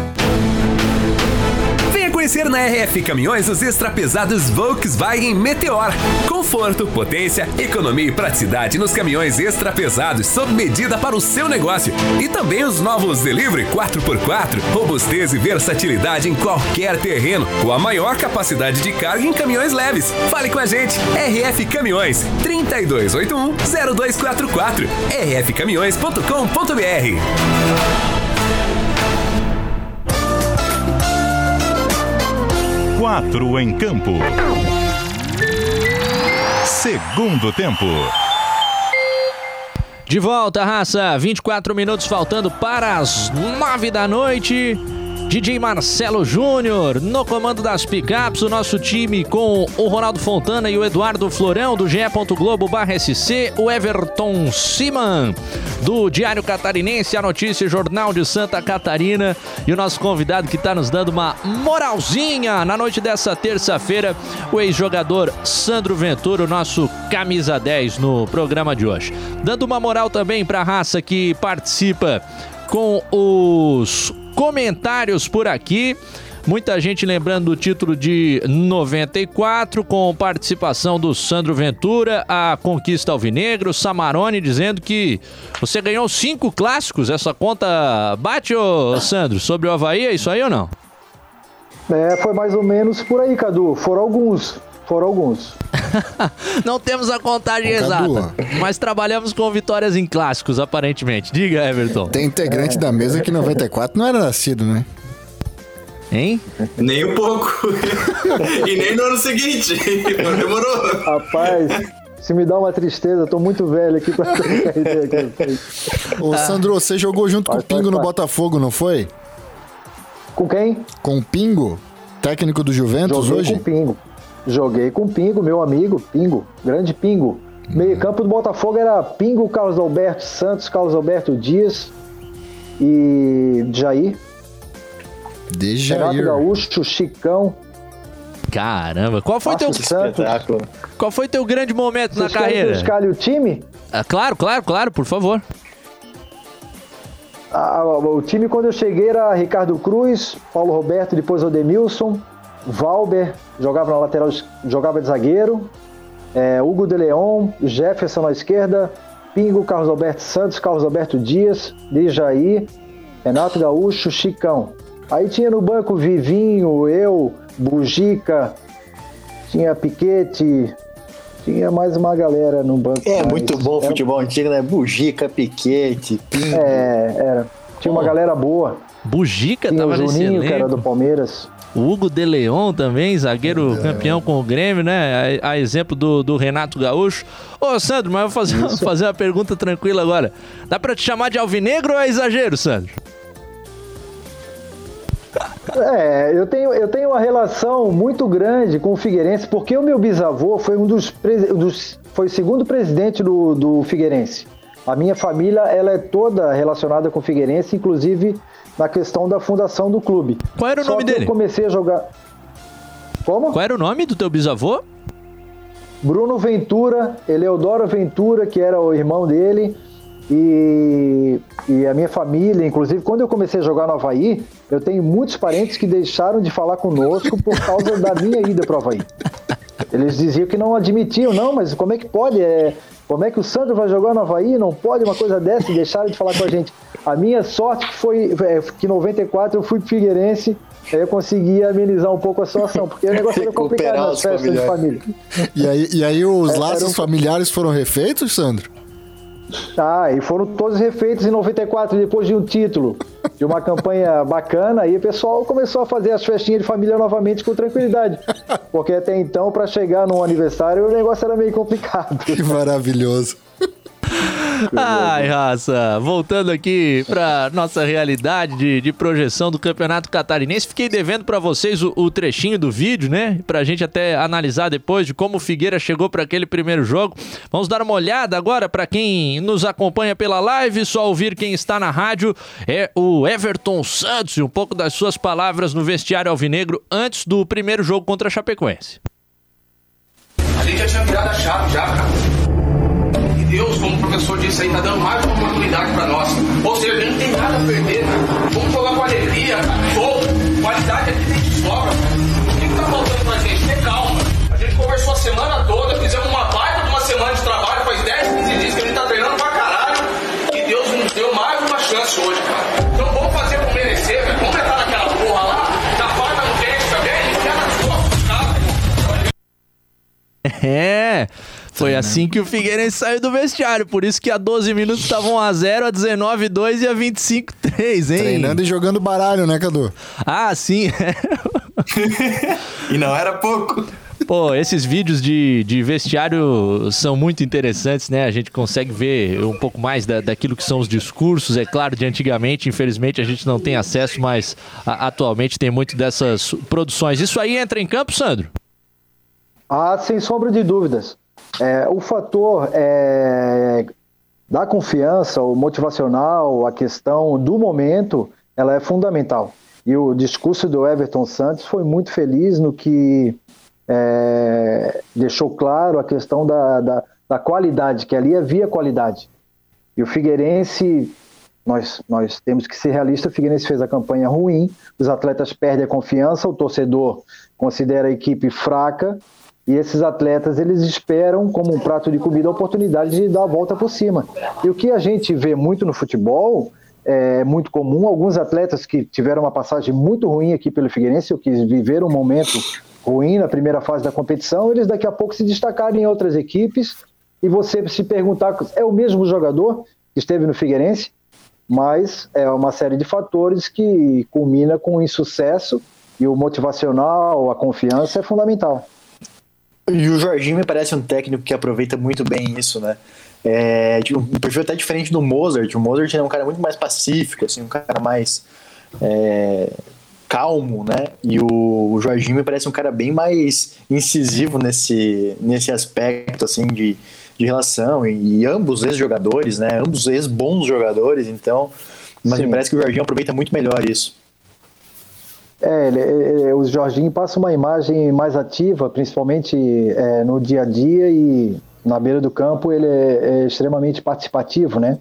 conhecer na RF Caminhões os extrapesados Volkswagen Meteor. Conforto, potência, economia e praticidade nos caminhões extrapesados sob medida para o seu negócio. E também os novos Delivery 4x4, robustez e versatilidade em qualquer terreno, com a maior capacidade de carga em caminhões leves. Fale com a gente, RF Caminhões, 3281 0244, rfcaminhões.com.br. Quatro em campo. Segundo tempo. De volta, raça. 24 minutos faltando para as 9 da noite. DJ Marcelo Júnior no comando das picapes, o nosso time com o Ronaldo Fontana e o Eduardo Florão do GE. Globo SC, o Everton Siman do Diário Catarinense, a notícia Jornal de Santa Catarina e o nosso convidado que está nos dando uma moralzinha na noite dessa terça-feira, o ex-jogador Sandro Ventura, o nosso camisa 10 no programa de hoje. Dando uma moral também para a raça que participa com os comentários por aqui. Muita gente lembrando do título de 94, com participação do Sandro Ventura, a conquista alvinegro, Samarone dizendo que você ganhou cinco clássicos. Essa conta bate, ô Sandro, sobre o Havaí? É isso aí ou não? É, foi mais ou menos por aí, Cadu. Foram alguns. Foram alguns. Não temos a contagem exata, mas trabalhamos com vitórias em clássicos, aparentemente. Diga, Everton. Tem integrante da mesa que em 94 não era nascido, né? Hein? Nem um pouco. e nem no ano seguinte. Demorou. Rapaz, se me dá uma tristeza, eu tô muito velho aqui pra. Ô, Sandro, você jogou junto com o Pingo no. Botafogo, não foi? Com quem? Com o Pingo, técnico do Juventus Joguei hoje? com o Pingo. Joguei com o Pingo, meu amigo, Pingo, grande Pingo. Meio campo do Botafogo era Pingo, Carlos Alberto Santos, Carlos Alberto Dias e Jair. De Renato Jair. Gaúcho, Chicão. Caramba, qual foi teu, Márcio Santos. qual foi teu grande momento na Vocês eu carreira? escalhe o time? Ah, claro, claro, claro, por favor. Ah, o time quando eu cheguei era Ricardo Cruz, Paulo Roberto, depois Odemilson, Valber, jogava na lateral, jogava de zagueiro, é, Hugo de Leon, Jefferson na esquerda, Pingo, Carlos Alberto Santos, Carlos Alberto Dias, Dejaí, Renato Gaúcho, Chicão. Aí tinha no banco Vivinho, eu, Bugica, tinha Piquete, tinha mais uma galera no banco. É mas muito bom o futebol antigo, né? Bugica, Piquete, Pingo. É, era. Tinha uma galera boa. Bugica Tinha tava o nesse Juninho, que era do Palmeiras. O Hugo de Leon também, zagueiro campeão com o Grêmio, né? A, a exemplo do, do Renato Gaúcho. Ô, Sandro, mas eu vou fazer, fazer uma pergunta tranquila agora. Dá pra te chamar de alvinegro ou é exagero, Sandro? É, eu tenho, eu tenho uma relação muito grande com o Figueirense, porque o meu bisavô foi um dos, dos foi o segundo presidente do, do Figueirense. A minha família ela é toda relacionada com o Figueirense, inclusive na questão da fundação do clube. Qual era o Só nome dele? Eu comecei a jogar. Como? Qual era o nome do teu bisavô? Bruno Ventura, Eleodoro Ventura, que era o irmão dele, e, e a minha família, inclusive, quando eu comecei a jogar no Havaí, eu tenho muitos parentes que deixaram de falar conosco por causa da minha ida para o Havaí. Eles diziam que não admitiam, não, mas como é que pode? É, como é que o Sandro vai jogar no Havaí? Não pode uma coisa dessa e deixaram de falar com a gente. A minha sorte que foi é, que em 94 eu fui pro Figueirense, aí eu consegui amenizar um pouco a situação, porque o negócio era complicado Recuperar nas os festas de familiares. família. E aí, e aí os É, laços um- familiares foram refeitos, Sandro? Ah, e foram todos refeitos em 94, depois de um título, de uma campanha bacana, aí o pessoal começou a fazer as festinhas de família novamente com tranquilidade. Porque até então, para chegar num aniversário, o negócio era meio complicado. Que maravilhoso. Ai, raça, voltando aqui pra nossa realidade de, de projeção do Campeonato Catarinense, fiquei devendo pra vocês o, o trechinho do vídeo, né? Pra gente até analisar depois de como o Figueira chegou pra aquele primeiro jogo. Vamos dar uma olhada agora pra quem nos acompanha pela live, só ouvir quem está na rádio é o Everton Santos e um pouco das suas palavras no vestiário alvinegro antes do primeiro jogo contra a Chapecoense. A gente já tinha virado a chave já, cara. Deus, como o professor disse aí, tá dando mais uma oportunidade pra nós. Ou seja, a gente não tem nada a perder. Vamos jogar com alegria. Show. Qualidade aqui tem de sobra. O que, que tá faltando pra gente? Ter calma. A gente conversou a semana toda, fizemos uma baita de uma semana de trabalho, faz 10, 15 dias que a gente tá treinando pra caralho. E Deus nos deu mais uma chance hoje, cara. Então vamos fazer por merecer. Vamos entrar naquela porra lá. É, foi assim que o Figueirense saiu do vestiário. Por isso que a 12 minutos estavam a 0, a 19, 2 e a 25, 3, hein? Treinando e jogando baralho, né, Cadu? Ah, sim. e não era pouco. Pô, esses vídeos de, de vestiário são muito interessantes, né? A gente consegue ver um pouco mais da, daquilo que são os discursos, é claro, de antigamente. Infelizmente a gente não tem acesso, mas a- atualmente tem muito dessas produções. Isso aí entra em campo, Sandro? Ah, sem sombra de dúvidas. É, o fator é, da confiança, o motivacional, a questão do momento, ela é fundamental. E o discurso do Everton Santos foi muito feliz no que é, deixou claro a questão da, da, da qualidade, que ali havia qualidade. E o Figueirense, nós, nós temos que ser realistas, o Figueirense fez a campanha ruim, os atletas perdem a confiança, o torcedor considera a equipe fraca, e esses atletas eles esperam como um prato de comida a oportunidade de dar a volta por cima. E o que a gente vê muito no futebol é muito comum. Alguns atletas que tiveram uma passagem muito ruim aqui pelo Figueirense, ou que viveram um momento ruim na primeira fase da competição, eles daqui a pouco se destacarem em outras equipes e você se perguntar, é o mesmo jogador que esteve no Figueirense? Mas é uma série de fatores que culmina com o insucesso e o motivacional, a confiança é fundamental. E o Jorginho me parece um técnico que aproveita muito bem isso, né? É, tipo, um perfil até diferente do Mozart. O Mozart é um cara muito mais pacífico, assim, um cara mais é, calmo, né? E o, o Jorginho me parece um cara bem mais incisivo nesse, nesse aspecto, assim, de, de relação. E, e ambos ex-jogadores, né? Ambos ex-bons jogadores, então... Mas Sim. me parece que o Jorginho aproveita muito melhor isso. É, ele, ele, o Jorginho passa uma imagem mais ativa, principalmente é, no dia a dia e na beira do campo ele é, é extremamente participativo, né?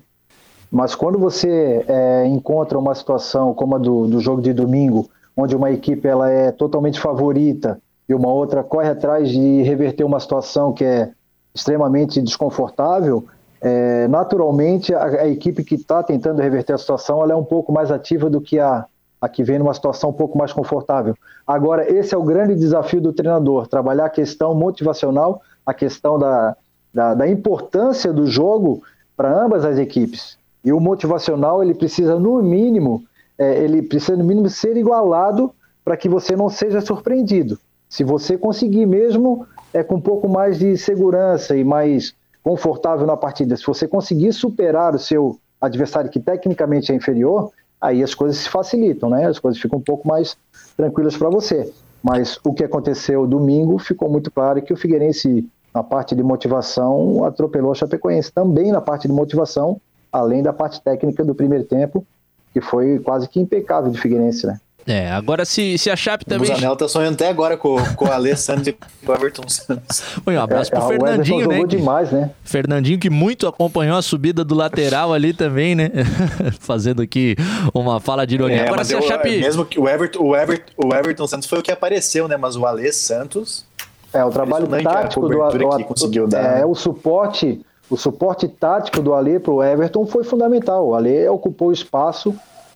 Mas quando você é, encontra uma situação como a do, do jogo de domingo, onde uma equipe ela é totalmente favorita e uma outra corre atrás de reverter uma situação que é extremamente desconfortável, é, naturalmente a, a, equipe que está tentando reverter a situação ela é um pouco mais ativa do que a, a que vem numa situação um pouco mais confortável. Agora, esse é o grande desafio do treinador, trabalhar a questão motivacional, a questão da, da, da importância do jogo para ambas as equipes. E o motivacional, ele precisa, no mínimo, é, ele precisa, no mínimo, ser igualado para que você não seja surpreendido. Se você conseguir mesmo é, com um pouco mais de segurança e mais confortável na partida, se você conseguir superar o seu adversário que tecnicamente é inferior, aí as coisas se facilitam, né? As coisas ficam um pouco mais tranquilas para você. Mas o que aconteceu domingo ficou muito claro que o Figueirense, na parte de motivação, atropelou a Chapecoense. Também na parte de motivação, além da parte técnica do primeiro tempo, que foi quase que impecável de Figueirense, né? É, agora se, se a Chape também. O Zanel tá sonhando até agora com, com o Alessandro e com o Everton Santos. um abraço é, pro Fernandinho, né? Que, demais, né? Fernandinho que muito acompanhou a subida do lateral ali também, né? Fazendo aqui uma fala de ironia. É, agora se a Chape. Mesmo que o Everton, o, Everton, o Everton Santos foi o que apareceu, né? Mas o Alê Santos. É, o trabalho tático do que conseguiu dar. É, o suporte. O suporte tático do Alê para o Everton foi fundamental. O Alê ocupou o espaço,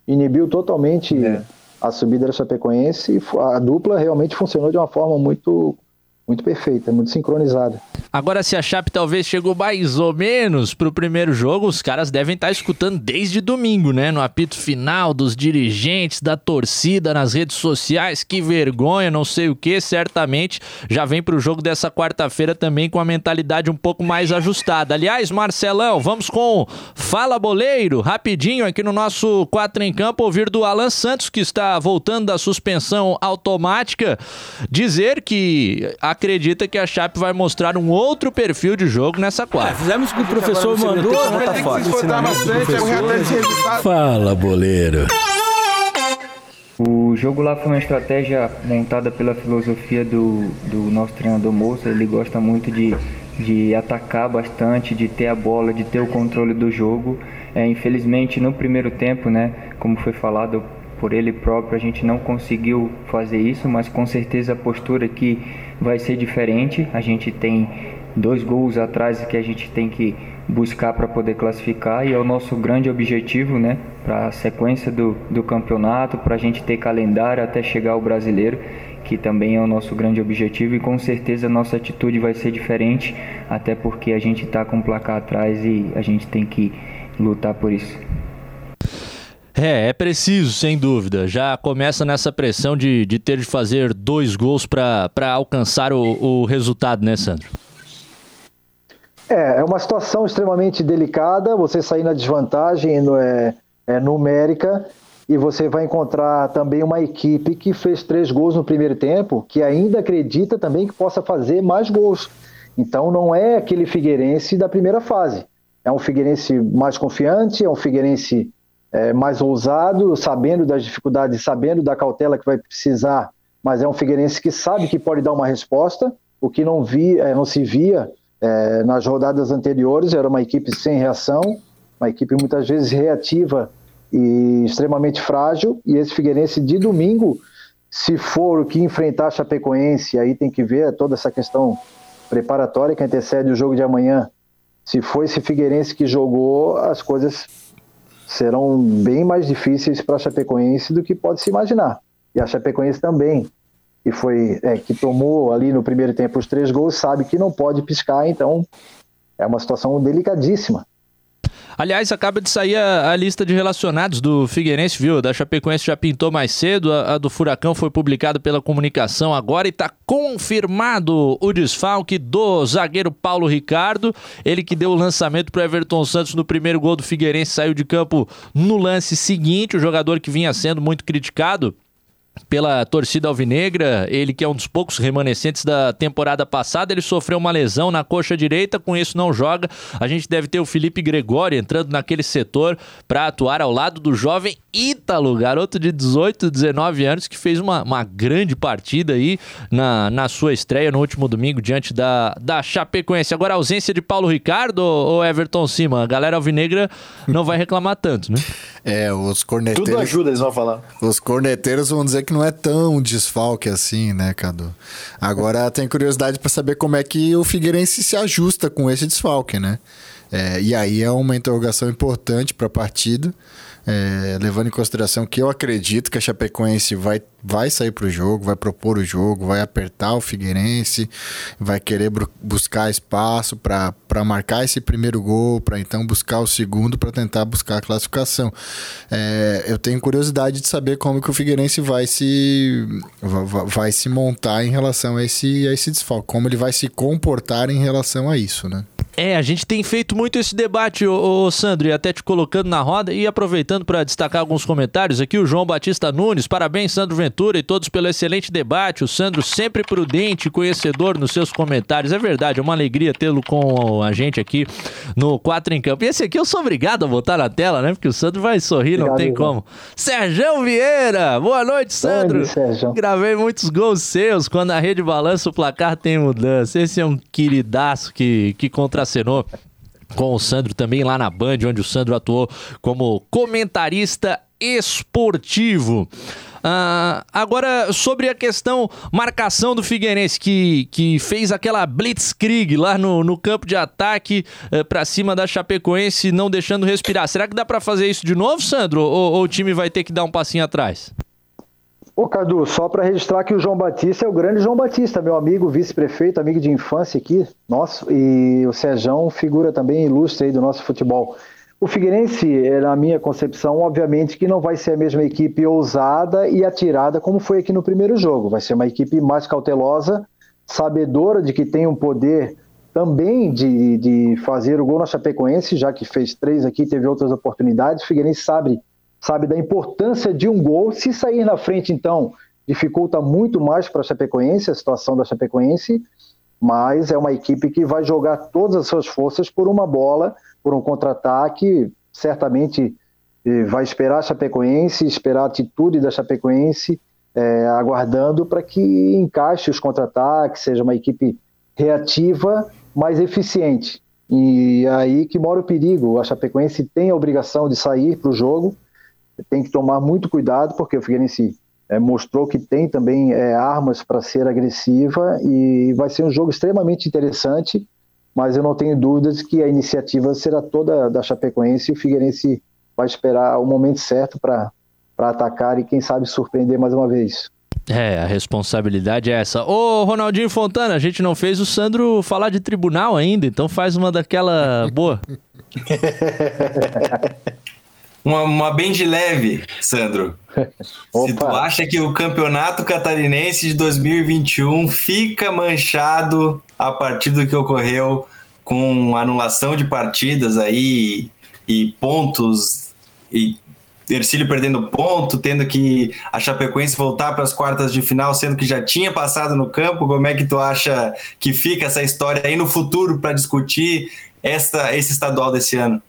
inibiu totalmente é a subida da Chapecoense, a dupla realmente funcionou de uma forma muito muito perfeita, muito sincronizada. Agora, se a Chape talvez chegou mais ou menos pro primeiro jogo, os caras devem estar tá escutando desde domingo, né? No apito final dos dirigentes, da torcida, nas redes sociais, que vergonha, não sei o que, certamente já vem pro jogo dessa quarta-feira também com a mentalidade um pouco mais ajustada. Aliás, Marcelão, vamos com Fala Boleiro, rapidinho aqui no nosso 4 em Campo, ouvir do Alan Santos, que está voltando da suspensão automática, dizer que a acredita que a Chape vai mostrar um outro perfil de jogo nessa quarta. É, fizemos o que o professor mandou, né? Tá. Fala, boleiro. O jogo lá foi uma estratégia montada pela filosofia do, do nosso treinador Moça. Ele gosta muito de, de atacar bastante, de ter a bola, de ter o controle do jogo. É, infelizmente, no primeiro tempo, né, como foi falado por ele próprio, a gente não conseguiu fazer isso, mas com certeza a postura aqui vai ser diferente. A gente tem dois gols atrás que a gente tem que buscar para poder classificar e é o nosso grande objetivo, né, para a sequência do, do campeonato, para a gente ter calendário até chegar ao brasileiro, que também é o nosso grande objetivo e com certeza a nossa atitude vai ser diferente, até porque a gente está com o placar atrás e a gente tem que lutar por isso. É, é preciso, sem dúvida. Já começa nessa pressão de, de ter de fazer dois gols para alcançar o, o resultado, né, Sandro? É, é uma situação extremamente delicada. Você sair na desvantagem no, é, é, numérica e você vai encontrar também uma equipe que fez três gols no primeiro tempo, que ainda acredita também que possa fazer mais gols. Então não é aquele Figueirense da primeira fase. É um Figueirense mais confiante, é um Figueirense é, mais ousado, sabendo das dificuldades, sabendo da cautela que vai precisar, mas é um Figueirense que sabe que pode dar uma resposta, o que não, vi, é, não se via é, nas rodadas anteriores, era uma equipe sem reação, uma equipe muitas vezes reativa e extremamente frágil, e esse Figueirense de domingo, se for o que enfrentar a Chapecoense, aí tem que ver toda essa questão preparatória que antecede o jogo de amanhã, se foi esse Figueirense que jogou, as coisas serão bem mais difíceis para a Chapecoense do que pode se imaginar. E a Chapecoense também, que foi é, que tomou ali no primeiro tempo os três gols, sabe que não pode piscar, então é uma situação delicadíssima. Aliás, acaba de sair a, a, lista de relacionados do Figueirense, viu? Da Chapecoense já pintou mais cedo, a, a do Furacão foi publicada pela comunicação agora e está confirmado o desfalque do zagueiro Paulo Ricardo. Ele que deu o lançamento para Everton Santos no primeiro gol do Figueirense, saiu de campo no lance seguinte. O jogador que vinha sendo muito criticado pela torcida alvinegra, ele que é um dos poucos remanescentes da temporada passada, ele sofreu uma lesão na coxa direita, com isso não joga. A gente deve ter o Felipe Gregório entrando naquele setor para atuar ao lado do jovem Ítalo, garoto de 18, 19 anos, que fez uma, uma grande partida aí na, na sua estreia no último domingo diante da, da Chapecoense. Agora a ausência de Paulo Ricardo ou Everton Cima, a galera alvinegra não vai reclamar tanto, né? É, os corneteiros... Tudo ajuda, eles vão falar. Os corneteiros vão dizer que não é tão desfalque assim, né, Cadu? Agora tem curiosidade para saber como é que o Figueirense se ajusta com esse desfalque, né? É, e aí é uma interrogação importante para a partida. É, levando em consideração que eu acredito que a Chapecoense vai, vai sair para o jogo, vai propor o jogo, vai apertar o Figueirense, vai querer buscar espaço para marcar esse primeiro gol, para então buscar o segundo para tentar buscar a classificação. É, eu tenho curiosidade de saber como que o Figueirense vai se, vai, se montar em relação a esse, a esse desfalque, como ele vai se comportar em relação a isso, né? É, a gente tem feito muito esse debate, ô Sandro, e até te colocando na roda e aproveitando para destacar alguns comentários aqui, o João Batista Nunes, parabéns Sandro Ventura e todos pelo excelente debate, o Sandro sempre prudente e conhecedor nos seus comentários, é verdade, é uma alegria tê-lo com a gente aqui no 4 em Campo. E esse aqui eu sou obrigado a botar na tela, né, porque o Sandro vai sorrir, Obrigado, não tem como. Sérgio Vieira, boa noite Sandro. Gravei muitos gols seus, quando a rede balança o placar tem mudança, esse é um queridaço que, que contra acenou com o Sandro também lá na Band, onde o Sandro atuou como comentarista esportivo. Uh, agora, sobre a questão marcação do Figueirense, que, que fez aquela blitzkrieg lá no, no campo de ataque eh, para cima da Chapecoense, não deixando respirar. Será que dá para fazer isso de novo, Sandro? Ou, ou o time vai ter que dar um passinho atrás? Ô Cadu, só para registrar que o João Batista é o grande João Batista, meu amigo, vice-prefeito, amigo de infância aqui, nosso, e o Sejão, figura também ilustre aí do nosso futebol. O Figueirense, é, na minha concepção, obviamente que não vai ser a mesma equipe ousada e atirada como foi aqui no primeiro jogo. Vai ser uma equipe mais cautelosa, sabedora de que tem um poder também de, de fazer o gol na Chapecoense, já que fez três aqui, teve outras oportunidades. O Figueirense sabe sabe, da importância de um gol. Se sair na frente, então, dificulta muito mais para a Chapecoense, a situação da Chapecoense, mas é uma equipe que vai jogar todas as suas forças por uma bola, por um contra-ataque, certamente eh, vai esperar a Chapecoense, esperar a atitude da Chapecoense, é, aguardando para que encaixe os contra-ataques, seja uma equipe reativa, mais eficiente. E aí que mora o perigo. A Chapecoense tem a obrigação de sair para o jogo, tem que tomar muito cuidado, porque o Figueirense é, mostrou que tem também é, armas para ser agressiva e vai ser um jogo extremamente interessante, mas eu não tenho dúvidas que a iniciativa será toda da Chapecoense e o Figueirense vai esperar o momento certo para atacar e quem sabe surpreender mais uma vez. É, a responsabilidade é essa. Ô, Ronaldinho Fontana, a gente não fez o Sandro falar de tribunal ainda, então faz uma daquela boa. uma, uma bem de leve, Sandro. Se tu acha que o campeonato catarinense de 2021 fica manchado a partir do que ocorreu com anulação de partidas aí e pontos e Ercílio perdendo ponto, tendo que a Chapecoense voltar para as quartas de final, sendo que já tinha passado no campo. Como é que tu acha que fica essa história aí no futuro para discutir essa, esse estadual desse ano?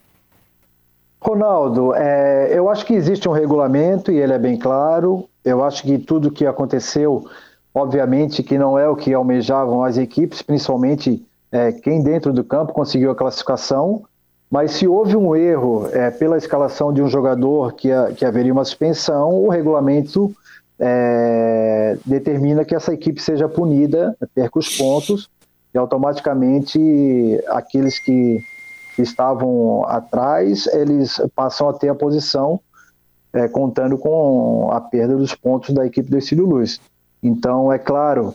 Ronaldo, é, eu acho que existe um regulamento e ele é bem claro. Eu acho que tudo que aconteceu, obviamente, que não é o que almejavam as equipes, principalmente é, quem dentro do campo conseguiu a classificação. Mas se houve um erro é, pela escalação de um jogador que, a, que haveria uma suspensão, o regulamento é, determina que essa equipe seja punida, perca os pontos e automaticamente aqueles que que estavam atrás, eles passam a ter a posição é, contando com a perda dos pontos da equipe do Estilo Luz. Então, é claro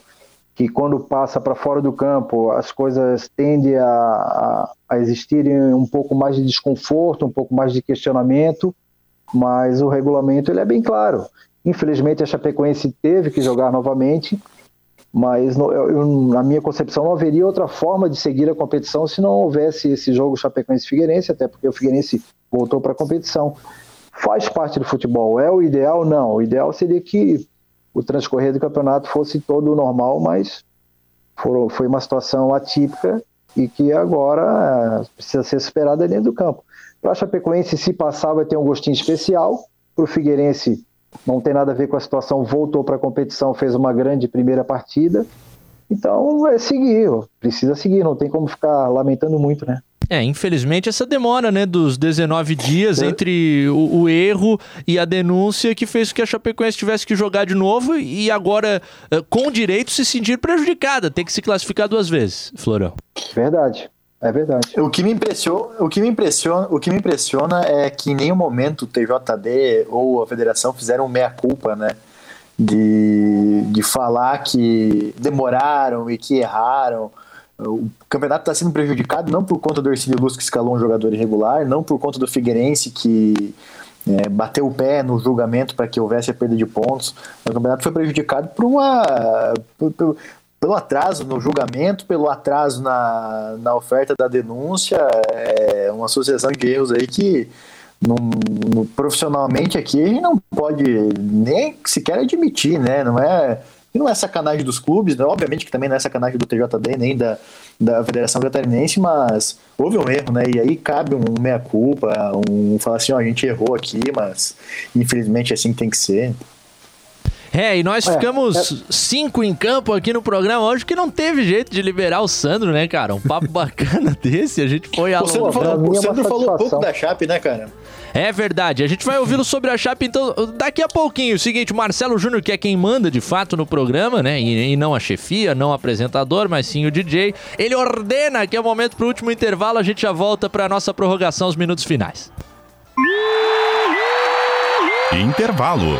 que quando passa para fora do campo, as coisas tendem a, a, a existirem um pouco mais de desconforto, um pouco mais de questionamento, mas o regulamento ele é bem claro. Infelizmente, a Chapecoense teve que jogar novamente, mas no, eu, na minha concepção não haveria outra forma de seguir a competição se não houvesse esse jogo Chapecoense-Figueirense, até porque o Figueirense voltou para a competição. Faz parte do futebol. É o ideal? Não. O ideal seria que o transcorrer do campeonato fosse todo normal, mas foi uma situação atípica e que agora é, precisa ser superada dentro do campo. Para a Chapecoense, se passar, vai ter um gostinho especial. Para o Figueirense, não tem nada a ver com a situação, voltou para a competição, fez uma grande primeira partida. Então é seguir, precisa seguir, não tem como ficar lamentando muito, né? É, infelizmente essa demora, né, dos 19 dias é. entre o, o, erro e a denúncia que fez com que a Chapecoense tivesse que jogar de novo e agora, eh, com direito, se sentir prejudicada, ter que se classificar duas vezes, Florão. Verdade. É verdade. O que me impressiona, o que me impressiona, o que me impressiona é que em nenhum momento o TJD ou a federação fizeram meia-culpa, né? De, de falar que demoraram e que erraram. O campeonato está sendo prejudicado não por conta do Ercílio Luz que escalou um jogador irregular, não por conta do Figueirense que é, bateu o pé no julgamento para que houvesse a perda de pontos. O campeonato foi prejudicado por uma por, por, pelo atraso no julgamento, pelo atraso na, na oferta da denúncia, é uma sucessão de erros aí que no, no, profissionalmente aqui a gente não pode nem sequer admitir, né? Não é, não é sacanagem dos clubes, né? obviamente que também não é sacanagem do TJD nem da, da Federação Catarinense, mas houve um erro, né? E aí cabe um meia-culpa, um falar assim, ó, a gente errou aqui, mas infelizmente é assim que tem que ser. É, e nós é, ficamos é... cinco em campo aqui no programa hoje que não teve jeito de liberar o Sandro, né, cara? Um papo bacana desse, a gente foi a O Sandro, falou, o Sandro falou pouco da Chape, né, cara? É verdade. A gente vai ouvi-lo sobre a Chape, então, daqui a pouquinho. O seguinte, Marcelo Júnior, que é quem manda de fato no programa, né? E, e, não a chefia, não o apresentador, mas sim o DJ. Ele ordena que é o momento pro último intervalo. A gente já volta pra nossa prorrogação, os minutos finais. Intervalo.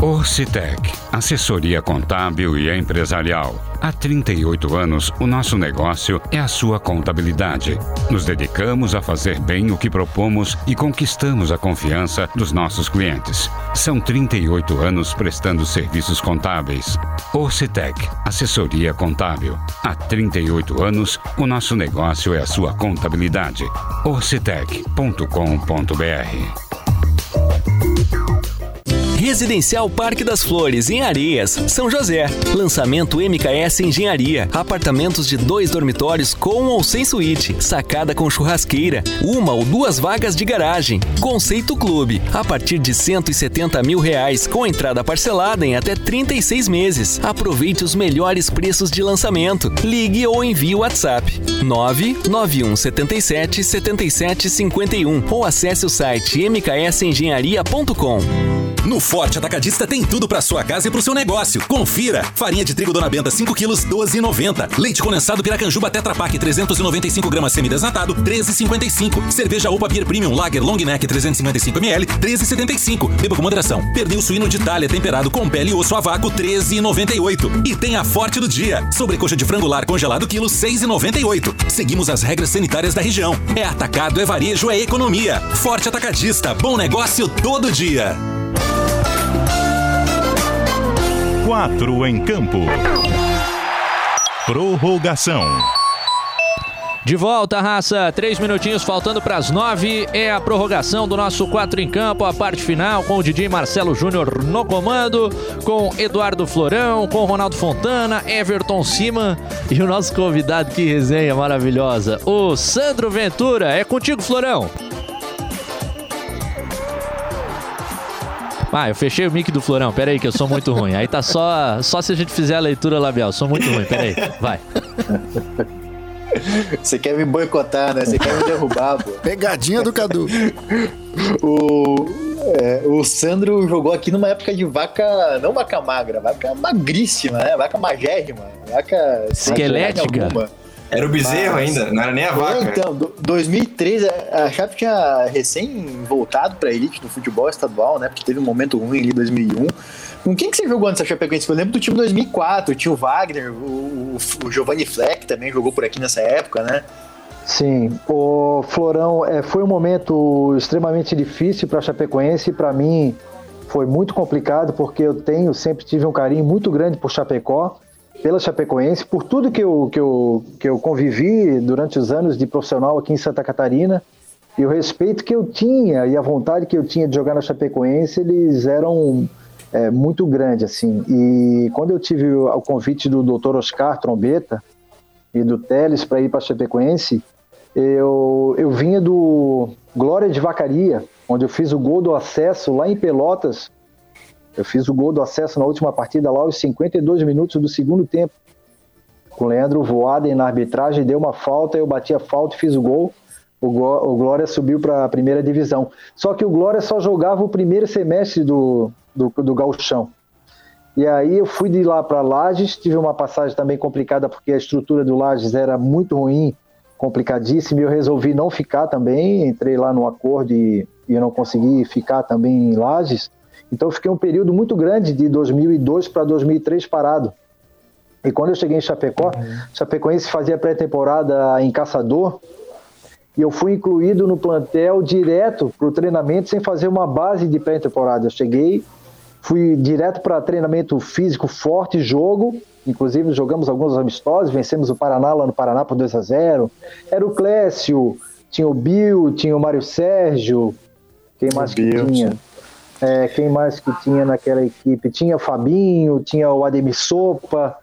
Orcitec, assessoria contábil e empresarial. Há 38 anos, o nosso negócio é a sua contabilidade. Nos dedicamos a fazer bem o que propomos e conquistamos a confiança dos nossos clientes. São 38 anos prestando serviços contábeis. Orcitec, assessoria contábil. Há 38 anos, o nosso negócio é a sua contabilidade. orcitec.com.br Residencial Parque das Flores, em Areias, São José. Lançamento MKS Engenharia. Apartamentos de dois dormitórios com ou sem suíte. Sacada com churrasqueira. Uma ou duas vagas de garagem. Conceito Clube. A partir de 170 mil reais, com entrada parcelada em até 36 meses. Aproveite os melhores preços de lançamento. Ligue ou envie o WhatsApp 991 77 77 51 ou acesse o site mksengenharia.com. No Forte Atacadista tem tudo para sua casa e para o seu negócio. Confira: farinha de trigo Dona Benta 5 quilos 12,90. Leite condensado Piracanjuba Tetra Pak 395 gramas semidesnatado 13,55. Cerveja Opa Beer Premium Lager Long Neck 355 ml 13,75. Beba com moderação. Perdeu suíno de talha temperado com pele e osso a vácuo 13,98. E tem a Forte do dia. Sobrecoxa de frango lar congelado quilo 6,98. Seguimos as regras sanitárias da região. É atacado, é varejo, é economia. Forte Atacadista. Bom negócio todo dia. Quatro em campo. Prorrogação. De volta, raça. Três minutinhos faltando para as nove. É a prorrogação do nosso quatro em campo, a parte final, com o DJ Marcelo Júnior no comando, com Eduardo Florão, com Ronaldo Fontana, Everton Cima e o nosso convidado, que resenha maravilhosa, o Sandro Ventura. É contigo, Florão. Ah, eu fechei o mic do Florão. Pera aí que eu sou muito ruim. Aí tá só, só se a gente fizer a leitura labial. Sou muito ruim. Pera aí. Vai. Você quer me boicotar, né? Você quer me derrubar, pô. Pegadinha do Cadu. o, é, o Sandro jogou aqui numa época de vaca, não vaca magra, vaca magríssima, né? Vaca magérrima, vaca esquelética. Era o bezerro Mas, ainda, não era nem a vaca. Então, 2003, a Chape tinha recém voltado pra elite do futebol estadual, né? Porque teve um momento ruim ali em 2001. Com quem que você jogou nessa Chapecoense? Eu lembro do time 2004, tinha o Wagner, o, o Giovanni Fleck também jogou por aqui nessa época, né? Sim, o Florão é, foi um momento extremamente difícil para a Chapecoense. Para mim foi muito complicado porque eu tenho sempre tive um carinho muito grande por Chapecó pela Chapecoense, por tudo que eu, que, eu, que eu convivi durante os anos de profissional aqui em Santa Catarina, e o respeito que eu tinha e a vontade que eu tinha de jogar na Chapecoense, eles eram é, muito grande assim. E quando eu tive o convite do Dr. Oscar Trombeta e do Teles para ir para Chapecoense, eu, eu vinha do Glória de Vacaria, onde eu fiz o gol do acesso lá em Pelotas eu fiz o gol do acesso na última partida lá aos 52 minutos do segundo tempo. Com o Leandro Voaden na arbitragem, deu uma falta, eu bati a falta e fiz o gol. O, o Glória subiu para a primeira divisão. Só que o Glória só jogava o primeiro semestre do, do, do gauchão. E aí eu fui de lá para Lages, tive uma passagem também complicada porque a estrutura do Lages era muito ruim, complicadíssima, e eu resolvi não ficar também, entrei lá no acordo e, e eu não consegui ficar também em Lages. Então eu fiquei um período muito grande de 2002 para 2003 parado. E quando eu cheguei em Chapecó, uhum. Chapecoense fazia pré-temporada em Caçador, e eu fui incluído no plantel direto para o treinamento sem fazer uma base de pré-temporada. Eu cheguei, fui direto para treinamento físico forte, jogo, inclusive jogamos alguns amistosos, vencemos o Paraná lá no Paraná por 2 a 0 Era o Clécio, tinha o Bill, tinha o Mário Sérgio, quem mais que tinha? É, quem mais que tinha naquela equipe? Tinha o Fabinho, tinha o Ademir Sopa.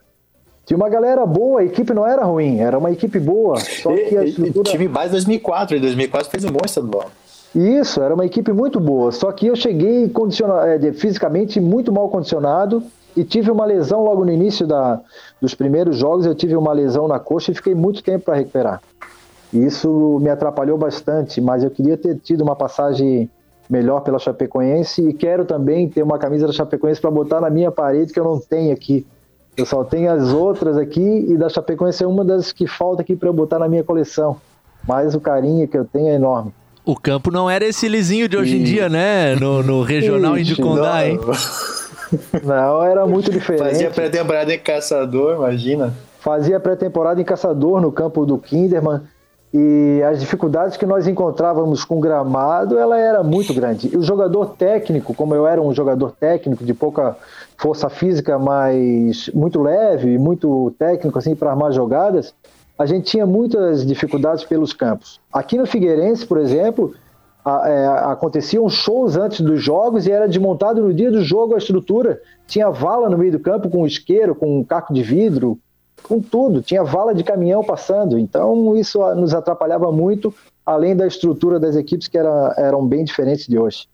Tinha uma galera boa, a equipe não era ruim, era uma equipe boa. Só que a estrutura... Time base 2004, em 2004 fez um bom estadual. Isso, era uma equipe muito boa. Só que eu cheguei. É, fisicamente muito mal condicionado e tive uma lesão logo no início da... dos primeiros jogos. Eu tive uma lesão na coxa e fiquei muito tempo para recuperar. Isso me atrapalhou bastante, mas eu queria ter tido uma passagem melhor pela Chapecoense e quero também ter uma camisa da Chapecoense para botar na minha parede que eu não tenho aqui. Eu só tenho as outras aqui e da Chapecoense é uma das que falta aqui para eu botar na minha coleção. Mas o carinho que eu tenho é enorme. O campo não era esse lisinho de hoje em dia, né? No, no regional Ixi, Índio Condá, hein? Não, era muito diferente. Fazia pré-temporada em Caçador, imagina. Fazia pré-temporada em Caçador, no campo do Kinderman. E as dificuldades que nós encontrávamos com o gramado, ela era muito grande. E o jogador técnico, como eu era um jogador técnico de pouca força física, mas muito leve, muito técnico assim para armar jogadas, a gente tinha muitas dificuldades pelos campos. Aqui no Figueirense, por exemplo, a, é, aconteciam shows antes dos jogos e era desmontado no dia do jogo a estrutura. Tinha vala no meio do campo com isqueiro, com um caco de vidro, com tudo, tinha vala de caminhão passando, então isso nos atrapalhava muito, além da estrutura das equipes que era, eram bem diferentes de hoje.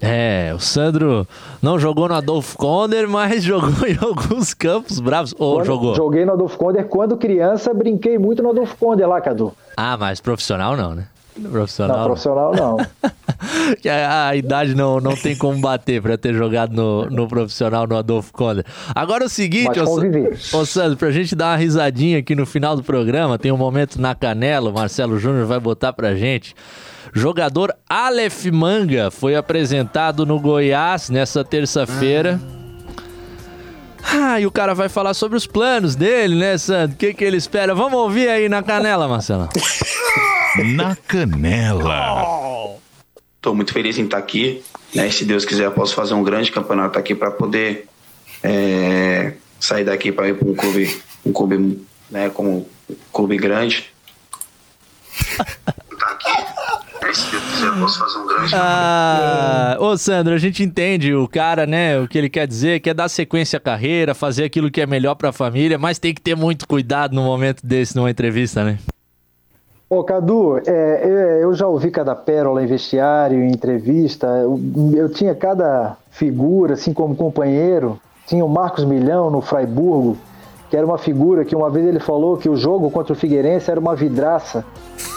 É, o Sandro não jogou no Adolfo Konder, mas jogou em alguns campos bravos. Ou jogou? Joguei no Adolfo Konder quando criança, brinquei muito no Adolfo Konder lá, Cadu. Ah, mas profissional não, né? Profissional. Não, profissional não. a, a, idade não, não tem como bater para ter jogado no, no profissional no Adolfo Conde. Agora é o seguinte, ô, ô Sandro, pra gente dar uma risadinha aqui no final do programa, tem um momento na canela, o Marcelo Júnior vai botar pra gente. Jogador Aleph Manga foi apresentado no Goiás nessa terça-feira. Ah, e o cara vai falar sobre os planos dele, né, Sandro? O que, que ele espera? Vamos ouvir aí na canela, Marcelo. na canela. Estou muito feliz em estar aqui. Né? Se Deus quiser, eu posso fazer um grande campeonato aqui para poder é, sair daqui para ir para um clube, um clube né, como um clube grande. quiser, eu posso fazer um grande Ah, ô Sandro, a gente entende o cara, né? O que ele quer dizer, quer dar sequência à carreira, fazer aquilo que é melhor pra família, mas tem que ter muito cuidado no momento desse, numa entrevista, né? Ô, Cadu, é, eu já ouvi cada pérola em vestiário, em entrevista. Eu, eu tinha cada figura, assim como companheiro. Tinha o Marcos Milhão no Fraiburgo, que era uma figura que uma vez ele falou que o jogo contra o Figueirense era uma vidraça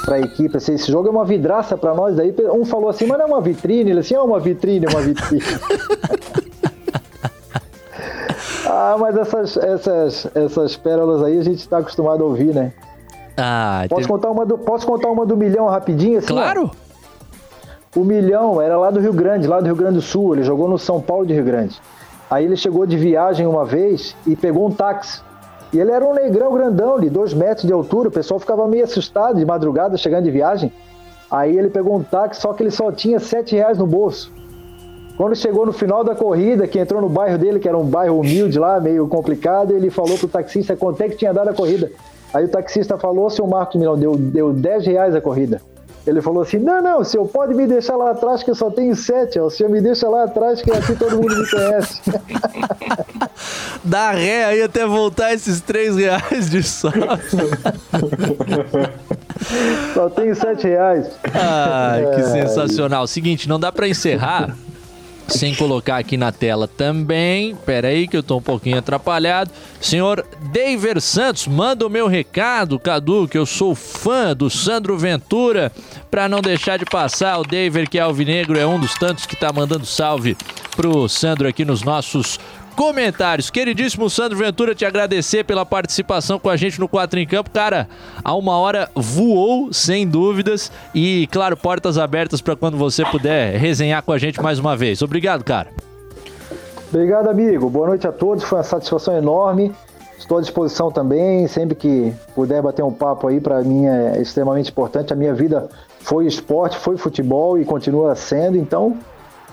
para a equipe. Assim, esse jogo é uma vidraça para nós. Daí um falou assim, mas não é uma vitrine. Ele assim, é uma vitrine, uma vitrine. ah, mas essas, essas, essas pérolas aí a gente está acostumado a ouvir, né? Ah, Posso, teve- contar uma do, posso contar uma do milhão rapidinho? Assim, Claro. ó? O milhão era lá do Rio Grande, lá do Rio Grande do Sul. Ele jogou no São Paulo de Rio Grande. Aí ele chegou de viagem uma vez e pegou um táxi. E ele era um negrão grandão, de dois metros de altura. O pessoal ficava meio assustado de madrugada chegando de viagem. Aí ele pegou um táxi, só que ele só tinha sete reais no bolso. Quando chegou no final da corrida, que entrou no bairro dele, que era um bairro humilde lá, meio complicado, ele falou pro taxista quanto é que tinha dado a corrida. Aí o taxista falou, seu Marcos Milão, deu, deu 10 reais a corrida. Ele falou assim, não, não, o senhor pode me deixar lá atrás que eu só tenho sete, o senhor me deixa lá atrás que aqui todo mundo me conhece. Dá ré aí até voltar esses três reais de sócio. só tenho sete reais. Ai, que É, sensacional. Seguinte, não dá pra encerrar sem colocar aqui na tela também. Pera aí que eu tô um pouquinho atrapalhado. Senhor Daver Santos, manda o meu recado, Cadu, que eu sou fã do Sandro Ventura. Pra não deixar de passar, o Daver, que é alvinegro, é um dos tantos que tá mandando salve pro Sandro aqui nos nossos comentários. Queridíssimo Sandro Ventura, te agradecer pela participação com a gente no 4 em Campo. Cara, a uma hora voou, sem dúvidas. E, claro, portas abertas para quando você puder resenhar com a gente mais uma vez. Obrigado, cara. Obrigado, amigo. Boa noite a todos. Foi uma satisfação enorme. Estou à disposição também. Sempre que puder bater um papo aí, para mim é extremamente importante. A minha vida foi esporte, foi futebol e continua sendo. Então,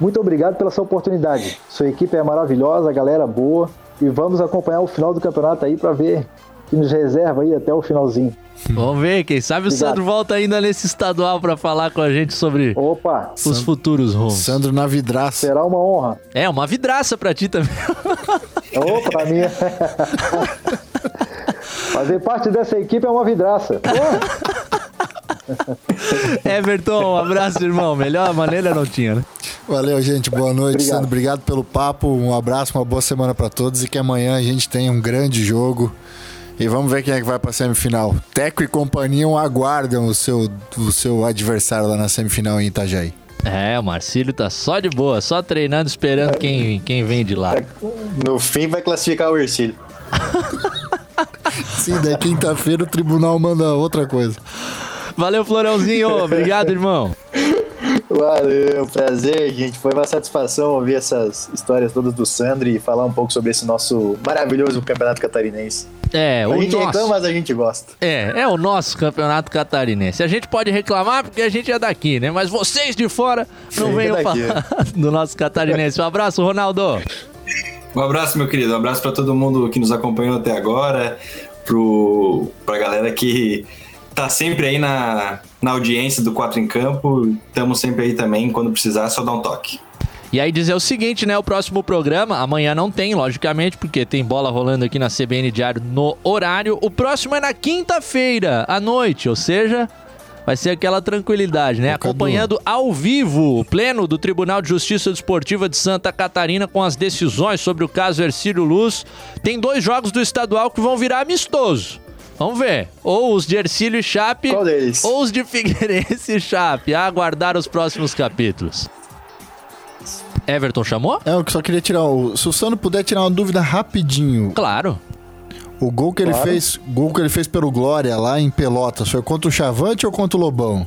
muito obrigado pela sua oportunidade. Sua equipe é maravilhosa, galera boa. E vamos acompanhar o final do campeonato aí para ver o que nos reserva aí até o finalzinho. Vamos ver, quem sabe o Obrigado. Sandro volta ainda nesse estadual para falar com a gente sobre Opa, os futuros rumos. Sandro na vidraça. Será uma honra. É, uma vidraça pra ti também. Ô, pra mim. Fazer parte dessa equipe é uma vidraça. Everton, um abraço, irmão. Melhor maneira não tinha, né? Valeu, gente. Boa noite, Obrigado. Sandro. Obrigado pelo papo. Um abraço, uma boa semana pra todos e que amanhã a gente tenha um grande jogo. E vamos ver quem é que vai pra semifinal. Teco e companhia aguardam o seu, o seu adversário lá na semifinal em Itajaí. É, o Marcílio tá só de boa, só treinando, esperando quem, quem vem de lá. No fim vai classificar o Ercílio. Sim, daí quinta-feira o tribunal manda outra coisa. Valeu, Florãozinho. Obrigado, irmão. Valeu, prazer, gente. Foi uma satisfação ouvir essas histórias todas do Sandro e falar um pouco sobre esse nosso maravilhoso campeonato catarinense. É, a o gente nosso. reclama, mas a gente gosta. É, é o nosso campeonato catarinense. A gente pode reclamar porque a gente é daqui, né? Mas vocês de fora não Sim, venham é falar do nosso catarinense. Um abraço, Ronaldo. Um abraço, meu querido. Um abraço para todo mundo que nos acompanhou até agora, pro, pra galera que tá sempre aí na, na audiência do Quatro em Campo. Estamos sempre aí também. Quando precisar, só dar um toque. E aí dizer o seguinte, né? O próximo programa, amanhã não tem, logicamente, porque tem bola rolando aqui na CBN Diário no horário. O próximo é na quinta-feira, à noite, ou seja, vai ser aquela tranquilidade, né? Acompanhando ao vivo o pleno do Tribunal de Justiça Desportiva de Santa Catarina com as decisões sobre o caso Ercílio Luz. Tem dois jogos do estadual que vão virar amistoso. Vamos ver. Ou os de Ercílio e Chape, ou os de Figueirense e Chape. A aguardar os próximos capítulos. Everton chamou? É, eu só queria tirar o. Se o Sandro puder tirar uma dúvida rapidinho. Claro. O gol que ele Claro. fez, gol que ele fez pelo Glória lá em Pelotas, foi contra o Chavante ou contra o Lobão?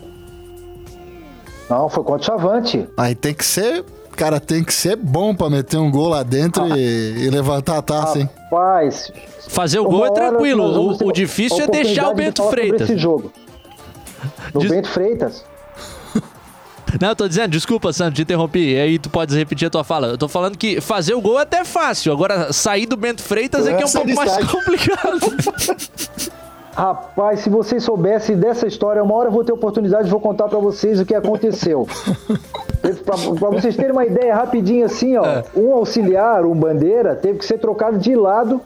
Não, foi contra o Chavante. Aí tem que ser, cara, tem que ser bom pra meter um gol lá dentro e, e levantar a taça, hein? Rapaz. Fazer o gol é tranquilo. O, o difícil é deixar o de Bento sobre Freitas. Esse jogo. No Diz- Bento Freitas. Não, eu tô dizendo, desculpa, Sandro, te interrompi. E aí tu podes repetir a tua fala. Eu tô falando que fazer o gol é até fácil. Agora, sair do Bento Freitas é que é um pouco mais complicado. Rapaz, se vocês soubessem dessa história, uma hora eu vou ter oportunidade e vou contar pra vocês o que aconteceu. pra, pra vocês terem uma ideia rapidinho assim, ó, É. um auxiliar, um bandeira, teve que ser trocado de lado,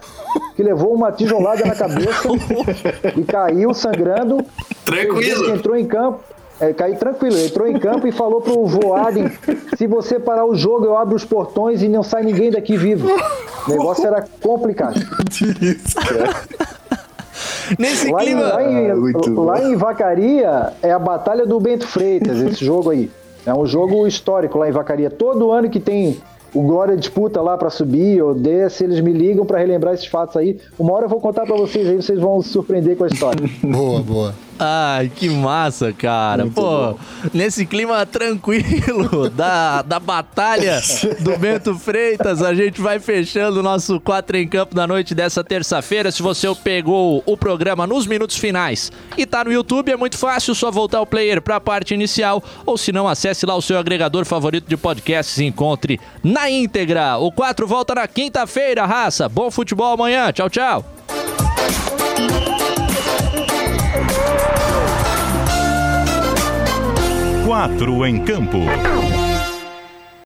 que levou uma tijolada na cabeça e caiu sangrando. Tranquilo. Entrou em campo. É, caiu tranquilo, entrou em campo e falou pro Voaden: se você parar o jogo, eu abro os portões e não sai ninguém daqui vivo. O negócio era complicado. Nesse lá clima- Em, lá, em, Muito lá em Vacaria é a Batalha do Bento Freitas, esse jogo aí. É um jogo histórico lá em Vacaria. Todo ano que tem o Glória disputa lá pra subir ou desce, eles me ligam pra relembrar esses fatos aí. Uma hora eu vou contar pra vocês aí, vocês vão se surpreender com a história. boa, boa. Ai, que massa, cara. Pô, nesse clima tranquilo da, da batalha do Bento Freitas, a gente vai fechando o nosso 4 em Campo da noite dessa terça-feira. Se você pegou o programa nos minutos finais e tá no YouTube, é muito fácil, só voltar o player pra parte inicial, ou se não, acesse lá o seu agregador favorito de podcasts e encontre na íntegra. O 4 volta na quinta-feira, raça. Bom futebol amanhã. Tchau, tchau. Quatro em campo.